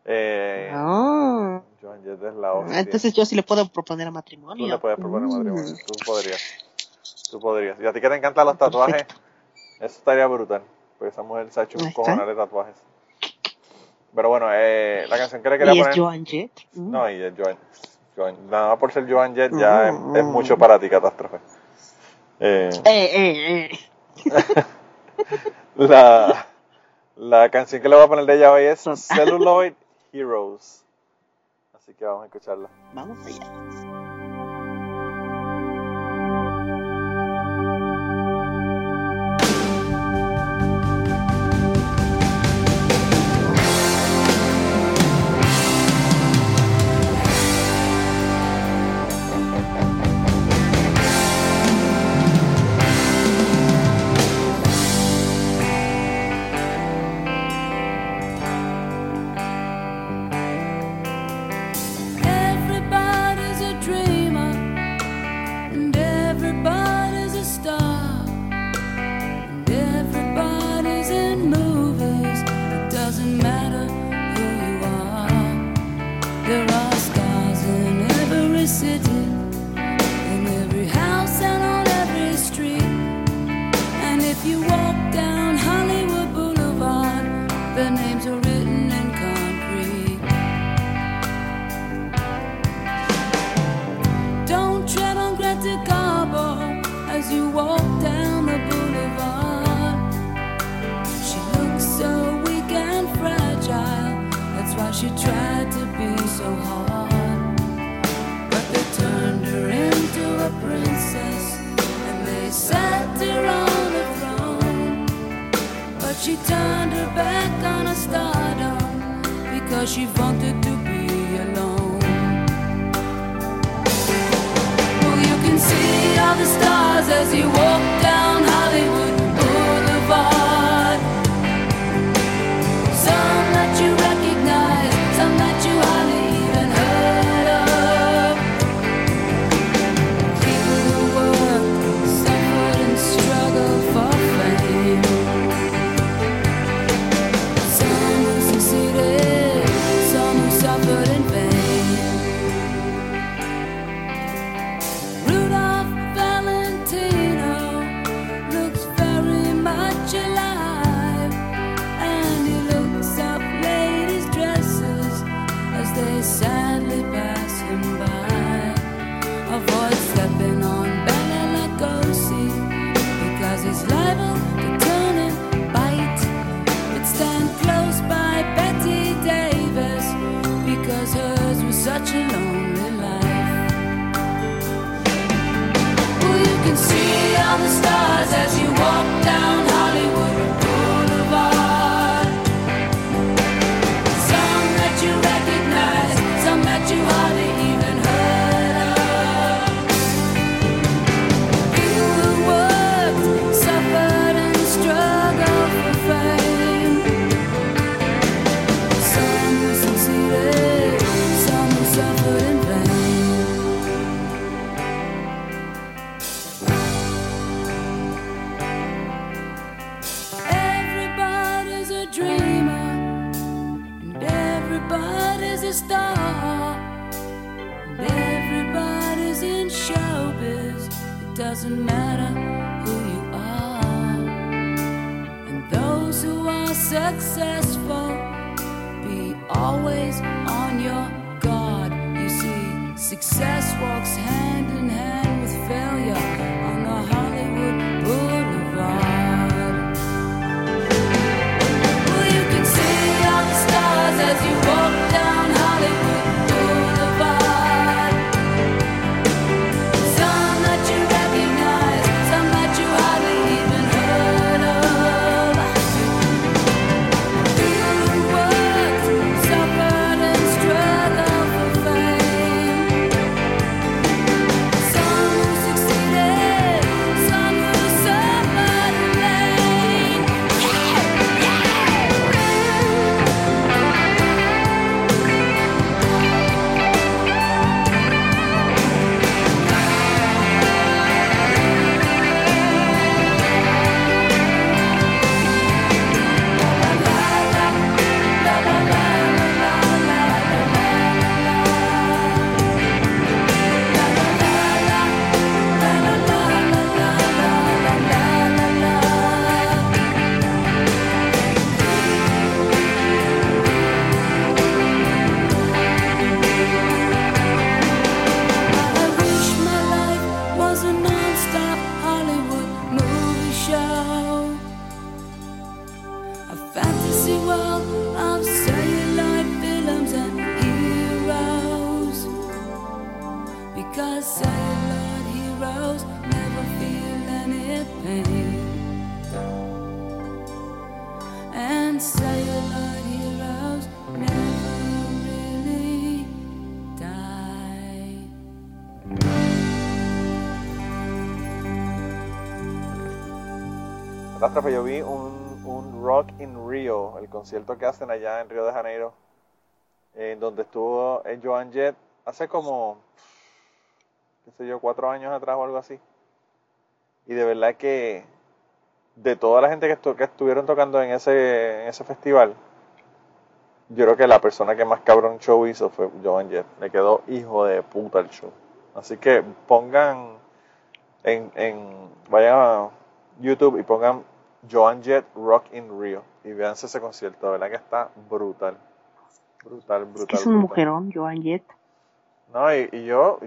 Eh,
Ah,
Joan Jett es la hostia.
entonces yo sí le puedo proponer a
Tú
matrimonio.
le puedes proponer
Mm.
matrimonio. Tú podrías. Tú podrías. Y a ti que te encantan los tatuajes, eso estaría brutal. Porque esa mujer se ha hecho un cojonal de tatuajes. Pero bueno, eh, la canción que le quería
Y es
poner.
Joan Jett. Mm.
No, y es Joan. Joan- Nada más por ser Joan Jett ya
Mm.
es, es mucho para ti, catástrofe. Eh,
Eh, eh, eh.
la, la canción que le voy a poner de ella hoy es Celluloid Heroes. Así que vamos a escucharla.
Vamos allá.
Concierto que hacen allá en Río de Janeiro, en donde estuvo Joan Jett hace como, qué sé yo, cuatro años atrás o algo así. Y de verdad que de toda la gente que, estu- que estuvieron tocando en ese, en ese festival, yo creo que la persona que más cabrón show hizo fue Joan Jett. Le quedó hijo de puta el show. Así que pongan en, en vayan a YouTube y pongan Joan Jett Rock in Rio y véanse ese concierto, verdad que está brutal. Brutal, brutal.
Es un
brutal.
mujerón, Joan Jett.
No, y, y yo,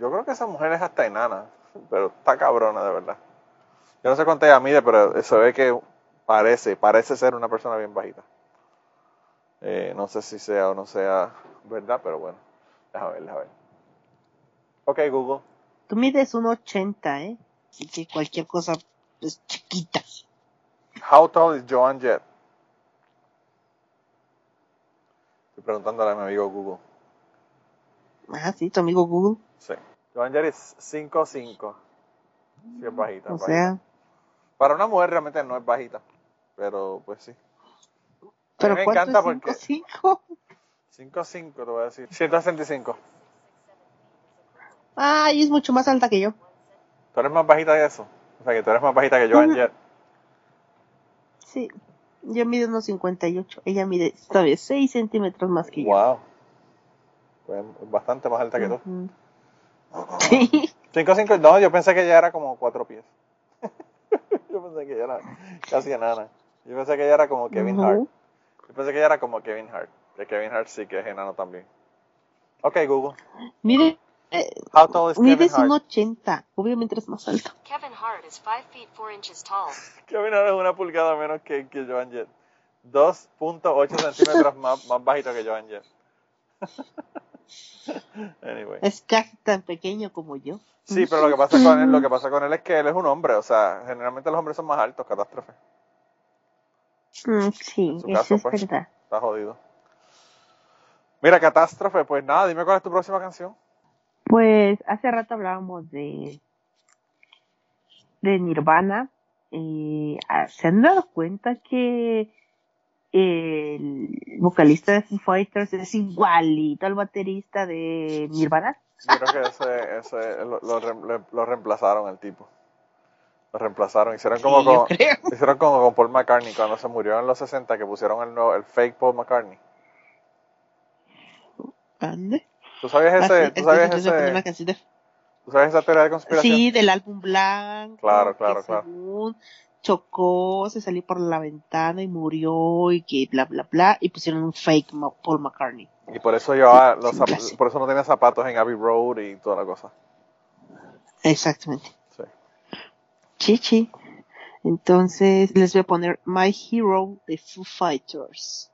yo creo que esa mujer es hasta enana, pero está cabrona de verdad. Yo no sé cuánto ella mide, pero se ve que parece, parece ser una persona bien bajita. Eh, no sé si sea o no sea verdad, pero bueno. Déjame ver, déjame ver. Ok, Google.
Tú mides un 80, ¿eh? Así que cualquier cosa es chiquita.
How tall is Joan Jett? Estoy preguntándole a mi amigo Google.
Ah, sí, tu amigo Google.
Sí. Joan Jett es 5'5". Sí, es bajita.
O
bajita.
sea,
Para una mujer realmente no es bajita. Pero pues sí.
pero
me
¿cuánto
encanta
es
porque-
5'5"?
5'5 te voy a decir. 165.
Ay, es mucho más alta que yo.
Tú eres más bajita que eso. O sea que tú eres más bajita que Joan. Jett.
Sí, yo mido unos 58. Ella mide todavía 6 centímetros más que yo.
Wow. Pues es bastante más alta que tú.
Ujú. Sí.
5'5, no, yo pensé que ella era como 4 pies. yo pensé que ella era casi enana. Yo pensé que ella era como Kevin
Ujú.
Hart. Yo pensé que ella era como Kevin Hart. Que Kevin Hart sí que es enano también. Ok, Google.
Mide, eh,
How tall is Kevin
mides
Hart?
un 80. Obviamente eres más alto.
Kevin Hart is 5 feet 4 inches tall.
Kevin Hart es una pulgada menos que, que Joan Jett. 2.8 centímetros más, más bajito que Joan Jett. anyway.
Es casi tan pequeño como yo.
Sí, pero lo que pasa con él, lo que pasa con él es que él es un hombre, o sea, generalmente los hombres son más altos, catástrofe.
Mm, sí, eso
caso,
es
pues.
verdad.
Está jodido. Mira, catástrofe, pues nada, dime cuál es tu próxima canción.
Pues hace rato hablábamos de de Nirvana. Eh, ¿Se han dado cuenta que el vocalista de Foo Fighters es igualito al baterista de Nirvana?
Yo creo que ese, ese lo, lo lo reemplazaron el tipo. Lo reemplazaron, hicieron como
Sí,
con,
creo.
hicieron como con Paul McCartney cuando se murió en los 60 que pusieron el, nuevo- el fake Paul McCartney.
¿Ande?
¿Tú sabías
Ah,
ese, tú
poner una
ese,
de-
tú sabías esa teoría de conspiración?
Sí, del álbum blanco.
Claro, claro,
que
claro.
según chocó, se salió por la ventana y murió y que bla bla bla y pusieron un fake Paul McCartney.
Y por eso llevaba los
sí, clásico.
por eso no tenía zapatos en Abbey Road y toda la cosa.
Exactamente.
Sí.
Chichi. Entonces les voy a poner My Hero de Foo Fighters.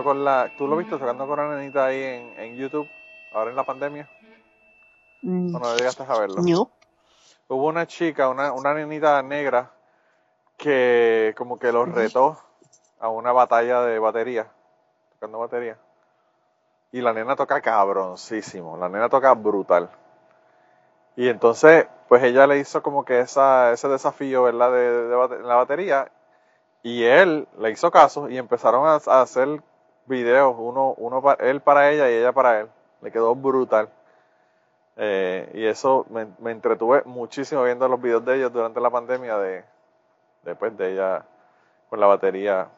Tocando con la. ¿Tú lo viste tocando con una nenita ahí en, en YouTube? Ahora en la pandemia.
Mm,
¿O no llegaste a verlo?
no.
Hubo una chica, una, una nenita negra, que como que los retó a una batalla de batería, tocando batería. Y la nena toca cabroncísimo, la nena toca brutal. Y entonces, pues ella le hizo como que esa, ese desafío, ¿verdad? De, la batería. Y él le hizo caso y empezaron a, a hacer videos, uno, uno pa- él para ella y ella para él. Le quedó brutal. Eh, y eso me, me entretuve muchísimo viendo los videos de ellos durante la pandemia de después de ella con la batería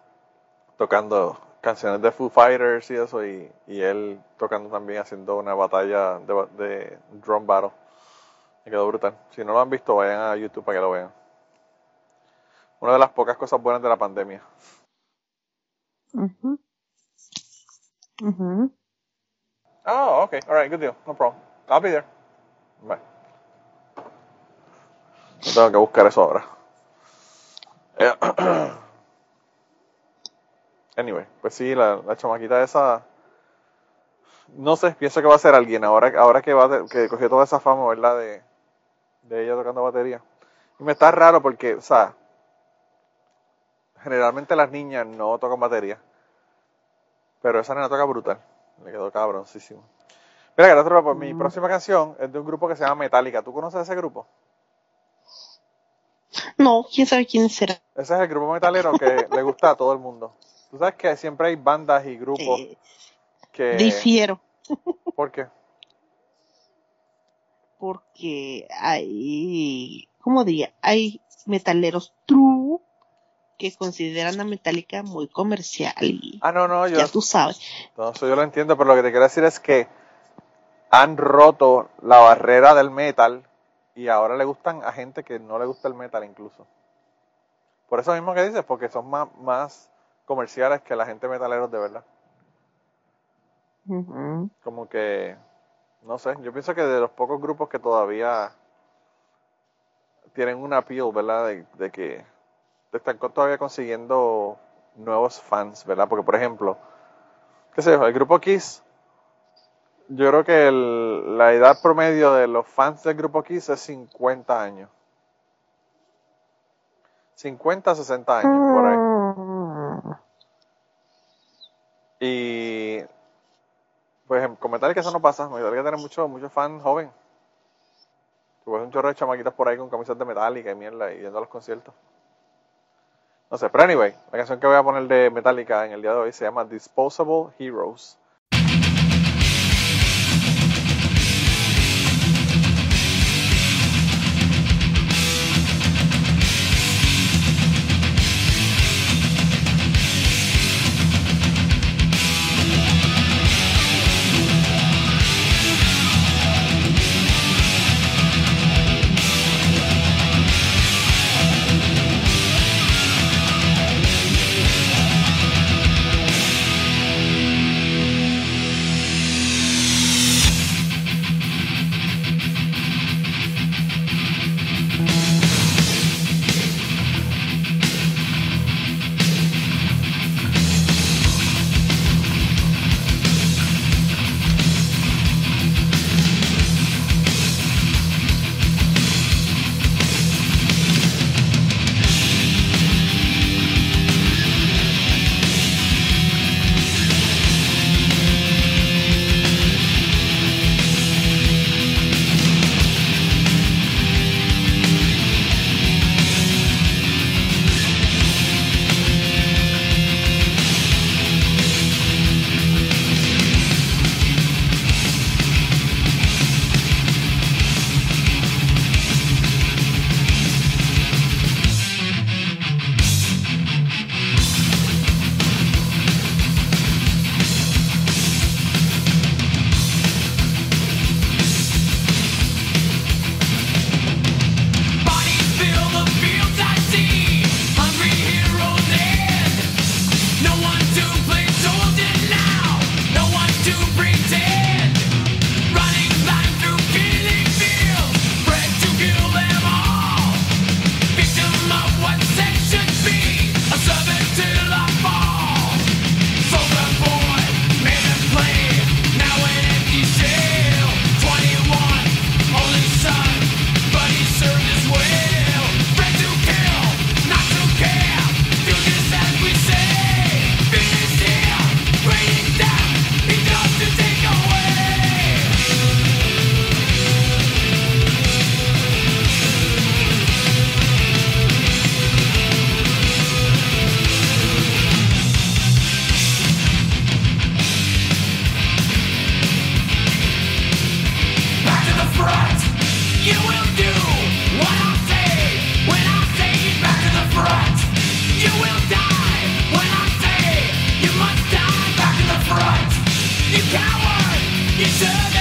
tocando canciones de Foo Fighters y eso y, y él tocando también haciendo una batalla de, de drum battle me quedó brutal si no lo han visto vayan a YouTube para que lo vean una de las pocas cosas buenas de la pandemia
Ujú. Ujú.
oh okay. Alright good deal. No problem. I'll be there. Bye. No tengo que buscar eso ahora. Eh, Anyway, pues sí, la, la chamaquita esa, no sé, pienso que va a ser alguien ahora, ahora que va a- que cogió toda esa fama, ¿verdad? De, de ella tocando batería. Y me está raro porque, o sea, generalmente las niñas no tocan batería, pero esa nena toca brutal, le quedó cabroncísimo. Mira, que otra, pues mi
Mm.
próxima canción es de un grupo que se llama Metallica. ¿Tú conoces ese grupo?
No, quién sabe quién será.
Ese es el grupo metalero que le gusta a todo el mundo. Tú sabes que siempre hay bandas y grupos
Eh,
que...
difiero,
¿Por qué?
porque hay, ¿cómo diría? Hay metaleros true que consideran a Metallica muy comercial y
Ah, no, no, yo,
ya tú sabes.
no, eso yo lo entiendo, pero lo que te quiero decir es que han roto la barrera del metal y ahora le gustan a gente que no le gusta el metal incluso. Por eso mismo que dices, porque son más, más comerciales que la gente metaleros de verdad. Como que, no sé, yo pienso que de los pocos grupos que todavía tienen un appeal, ¿verdad? De, de que están todavía consiguiendo nuevos fans, ¿verdad? Porque, por ejemplo, qué sé yo, el grupo Kiss, yo creo que la edad promedio de los fans del grupo Kiss es 50 años. 50, 60 años, por ahí. Y pues en- con Metallica eso no pasa. Metallica tiene muchos muchos fans joven. Tú ves un chorro de chamaquitas por ahí con camisas de Metallica y mierda y yendo a los conciertos. No sé, pero anyway, la canción que voy a poner de Metallica en el día de hoy se llama Disposable Heroes. deserve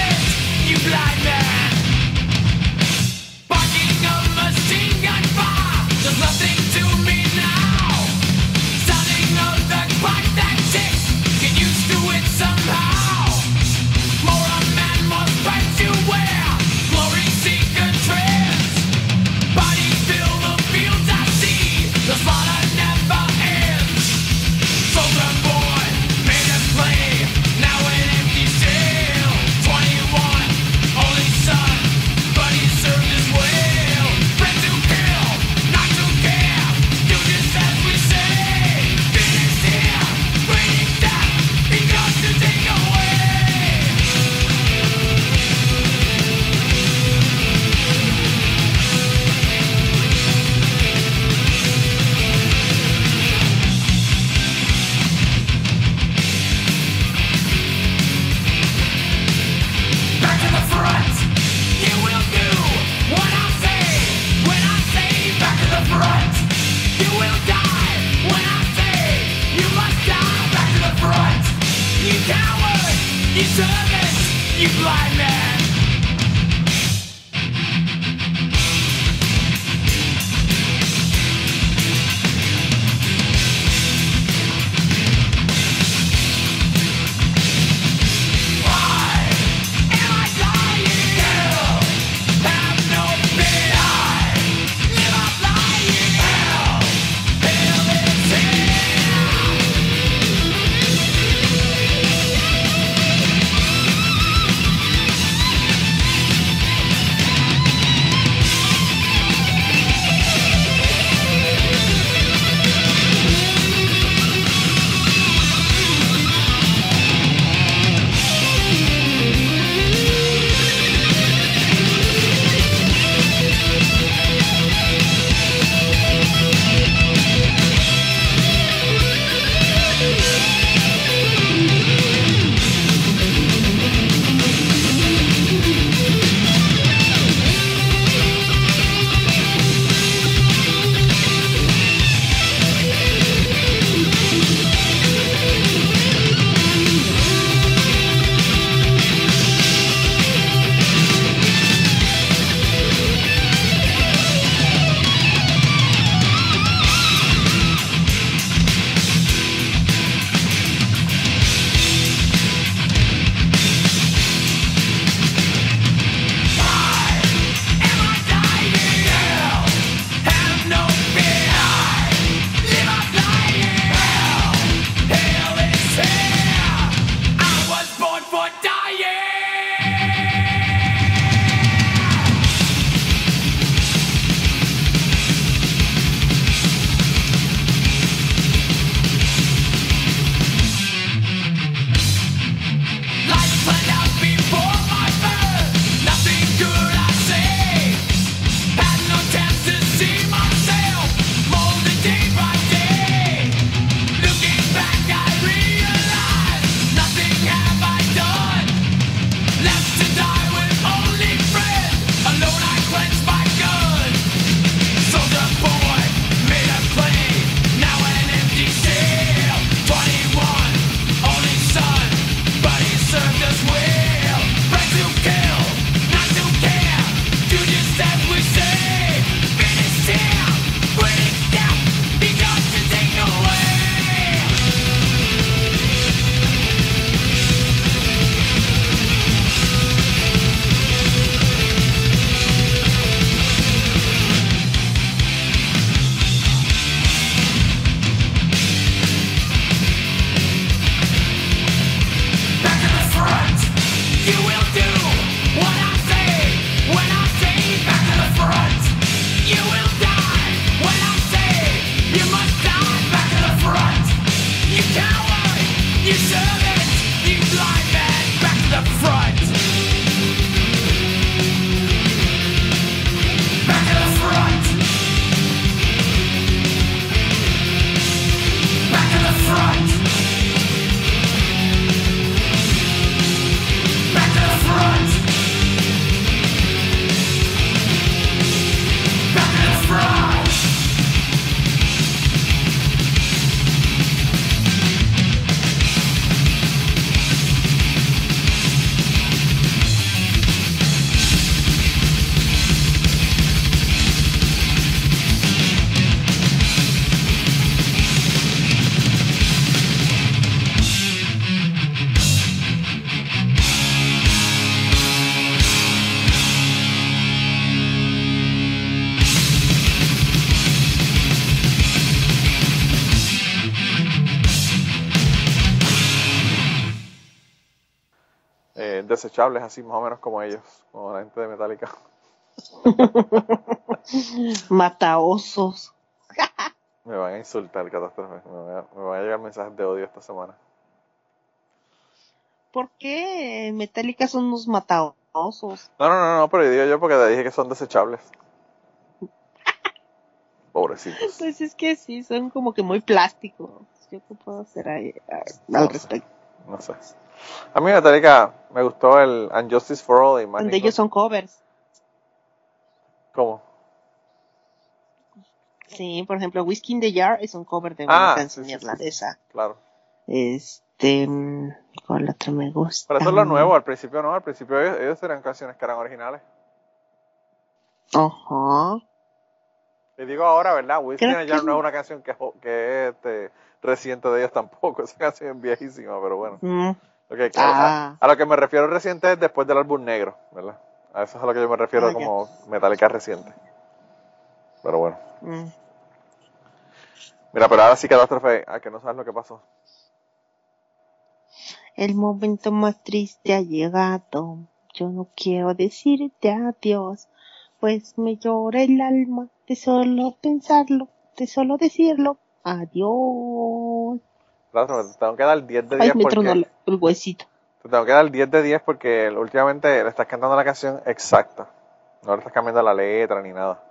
desechables, así más o menos como ellos, como la gente de Metallica.
Mataosos.
Me van a insultar, catástrofe. Me van a, me van a llegar mensajes de odio esta semana.
¿Por qué Metallica son unos mataosos?
No, no, no, no, pero digo yo porque te dije que son desechables. Pobrecitos.
Pues es que sí, son como que muy plásticos. ¿Yo qué puedo hacer ahí, a-
No
al
sé.
respecto?
No sé. A mí Metallica me gustó el Unjustice for All
Donde ellos son covers.
¿Cómo?
Sí, por ejemplo, Whiskey in the Jar es un cover de
Ah,
una
sí,
canción
sí, sí,
irlandesa.
Claro.
Este, ¿cuál otra me gusta?
Pero eso es lo nuevo, al principio no, al principio ellos, ellos eran canciones que eran originales.
Ajá.
Y digo ahora, ¿verdad? Whiskey in a Jar
que-
no es una canción que, que es este, reciente de ellos tampoco, esa canción es viejísima, pero bueno.
Mm,
Claro,
Ah.
a, a lo que me refiero reciente es después del álbum negro, ¿verdad? A eso es a lo que yo me refiero como Metallica reciente. Pero bueno.
mm.
Mira, pero ahora sí catástrofe, a que no sabes lo que pasó.
El momento más triste ha llegado. Yo no quiero decirte adiós, pues me llora el alma de solo pensarlo, de solo decirlo. Adiós.
Catástrofe, te tengo que dar 10 de
Ay,
10
me
porque...
el el huesito.
Te tengo que dar 10 de 10 porque últimamente le estás cantando la canción exacta. No le estás cambiando la letra ni nada.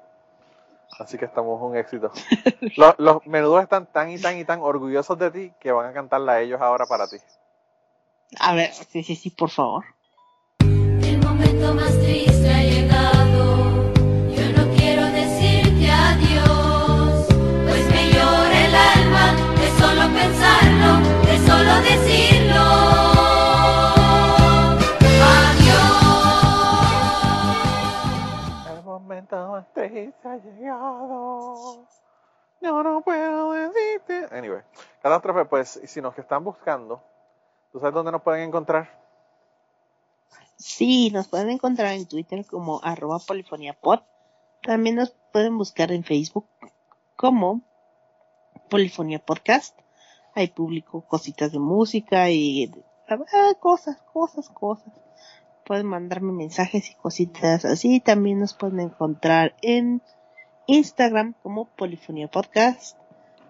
Así que estamos un éxito. Los, los menudos están tan y tan y tan orgullosos de ti que van a cantarla a ellos ahora para ti.
A ver, sí, sí, sí, por favor.
El momento más triste ha llegado.
Triste ha llegado. Yo no puedo decirte. Anyway, catástrofe, pues, si nos están buscando, ¿tú sabes dónde nos pueden encontrar?
Sí, nos pueden encontrar en Twitter como arroba polifoniapod. También nos pueden buscar en Facebook como Polifonía Podcast. Ahí publico cositas de música y ah, cosas, cosas, cosas. Pueden mandarme mensajes y cositas así. También nos pueden encontrar en Instagram como Polifonía Podcast.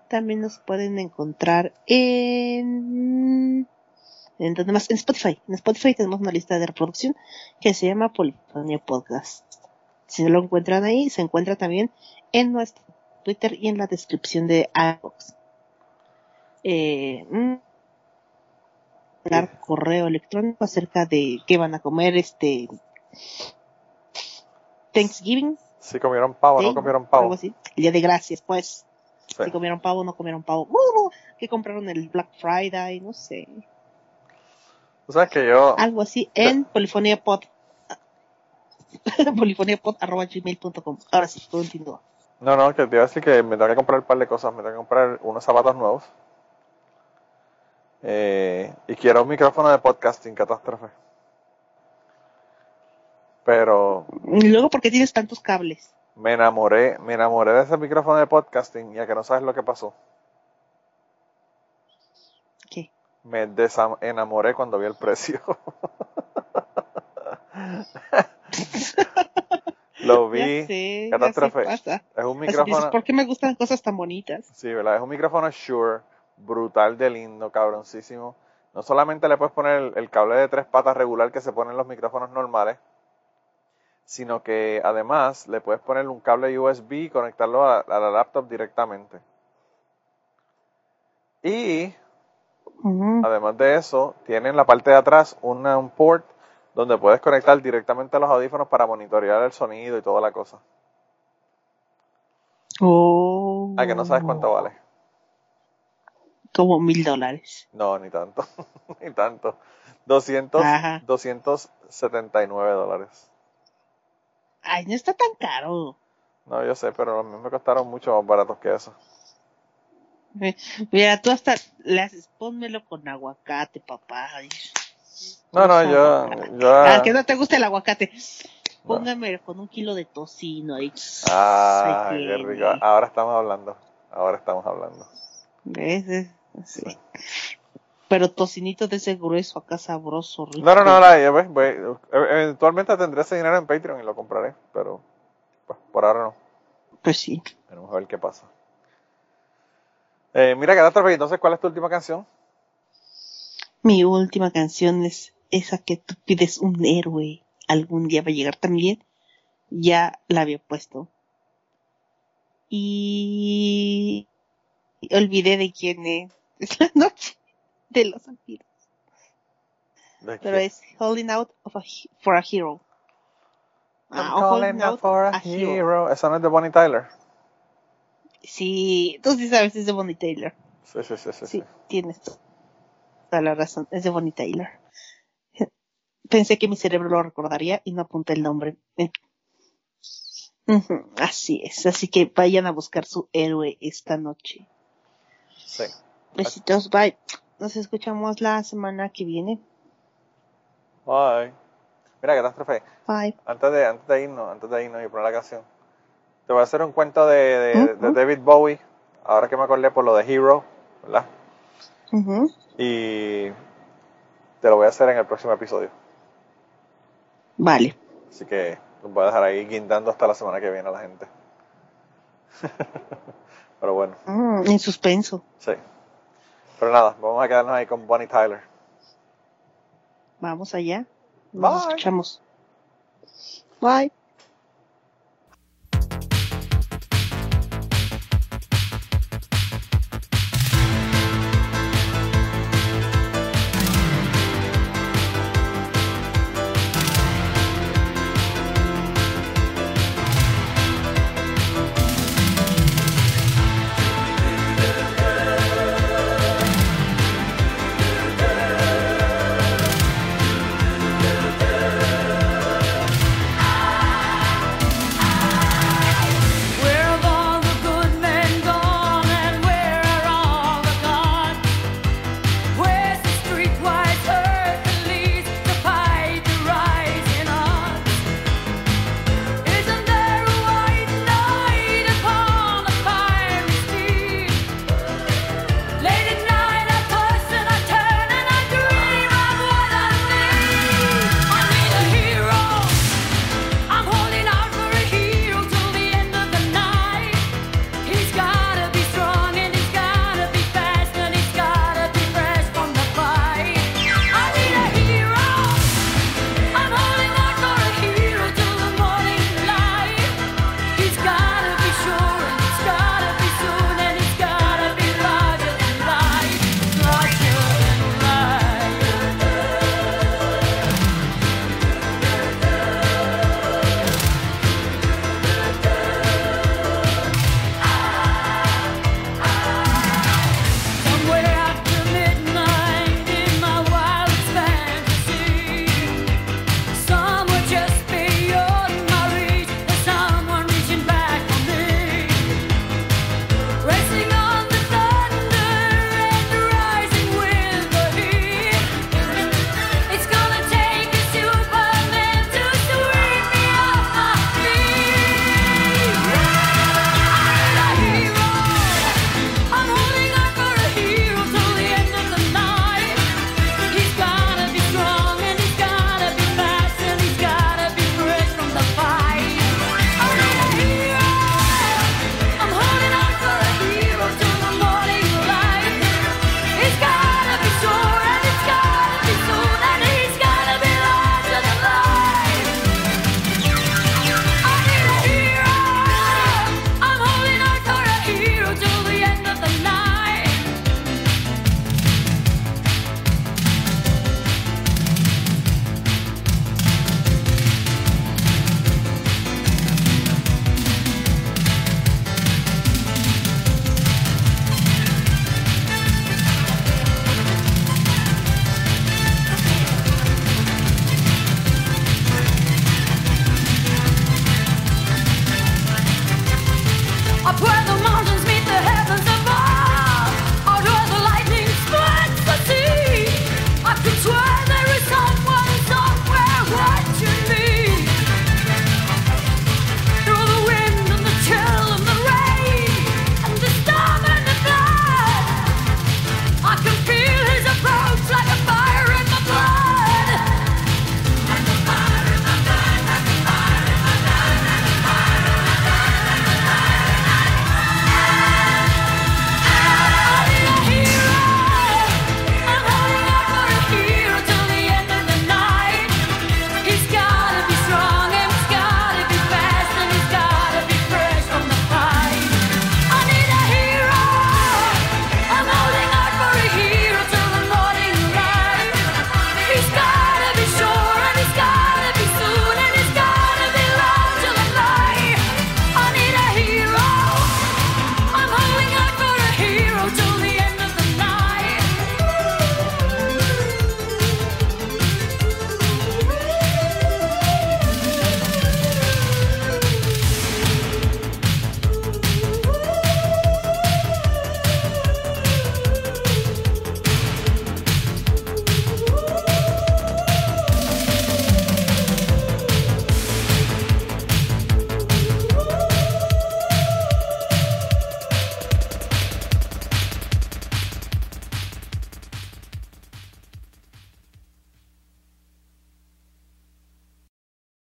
También nos pueden encontrar en en más en Spotify. En Spotify tenemos una lista de reproducción que se llama Polifonía Podcast. Si no lo encuentran ahí, se encuentra también en nuestro Twitter y en la descripción de iVoox. Eh, mm, dar correo electrónico acerca de qué van a comer este Thanksgiving,
Si comieron pavo o no comieron
algo
pavo.
así. El día de gracias, pues.
Sí.
Si comieron pavo o no comieron pavo. Uh, que compraron el Black Friday, no sé.
Sabes que yo,
algo así en polifoniapod polifoniapod.gmail.com ahora sí, continúa
No, no, que te iba a decir que me tengo que comprar un par de cosas. Me tengo que comprar unos zapatos nuevos. Eh, y quiero un micrófono de podcasting, catástrofe. Pero
y luego ¿por qué tienes tantos cables?
me enamoré, me enamoré de ese micrófono de podcasting y a que no sabes lo que pasó.
¿qué?
Me desam- enamoré cuando vi el precio. lo vi.
ya sé, ya
catástrofe.
sé, pasa.
Es un micrófono.
¿por qué me gustan cosas tan bonitas?
Sí, ¿verdad? Es un micrófono Shure, brutal de lindo, cabroncísimo. No solamente le puedes poner el, el cable de tres patas regular que se pone en los micrófonos normales, sino que además le puedes poner un cable USB y conectarlo a, a la laptop directamente. Y además de eso, tiene en la parte de atrás una- un port donde puedes conectar directamente a los audífonos para monitorear el sonido y toda la cosa.
Oh.
Ah, que no sabes cuánto vale.
Como mil dólares.
No, ni tanto, ni tanto. 200,
Ajá.
279 dólares.
Ay, no está tan caro.
No, yo sé, pero a mí me costaron mucho más baratos que eso.
Mira, tú hasta le haces, pónmelo con aguacate, papá. Ay,
No, no, yo, yo,
Ah, que no te gusta el aguacate. Póngame con un kilo de tocino ahí.
ah, qué rico. Ahora estamos hablando, ahora estamos hablando.
¿Ves? Sí. Pero tocinito de ese grueso acá sabroso, rico.
No, no, no, la, ya ves, voy- e- eventualmente tendré ese dinero en Patreon y lo compraré, pero pues, por ahora no.
Pues sí.
Vamos a ver qué pasa. Eh, mira, Catástrofe, entonces, ¿cuál es tu última canción?
Mi última canción es esa que tú pides un héroe. Algún día va a llegar también. Ya la había puesto. Y olvidé de quién es. Es la noche de los vampiros.
¿De
Pero es Holding Out of a for a Hero.
I'm
Ah, Holding
out for a
a Hero.
hero. Esa no es de Bonnie Tyler.
Sí, tú sí sabes, es de Bonnie Taylor.
Sí, sí, sí, sí.
Sí,
sí.
tienes to- toda la razón. Es de Bonnie Taylor. Pensé que mi cerebro lo recordaría y no apunté el nombre. Eh. Así es. Así que vayan a buscar su héroe esta noche.
Sí.
Besitos, bye. Nos escuchamos la semana que viene.
Bye. Mira, Catástrofe,
Bye.
antes de, antes de irnos, antes de irnos y poner la canción, te voy a hacer un cuento de, de. David Bowie, ahora que me acordé por lo de Hero, ¿verdad?
Ujú.
Y te lo voy a hacer en el próximo episodio.
Vale.
Así que los voy a dejar ahí guindando hasta la semana que viene a la gente. Pero bueno,
Mm, en suspenso.
sí. Pero nada, vamos a quedarnos ahí con Bonnie Tyler.
Vamos allá. Nos
Bye.
escuchamos. Bye.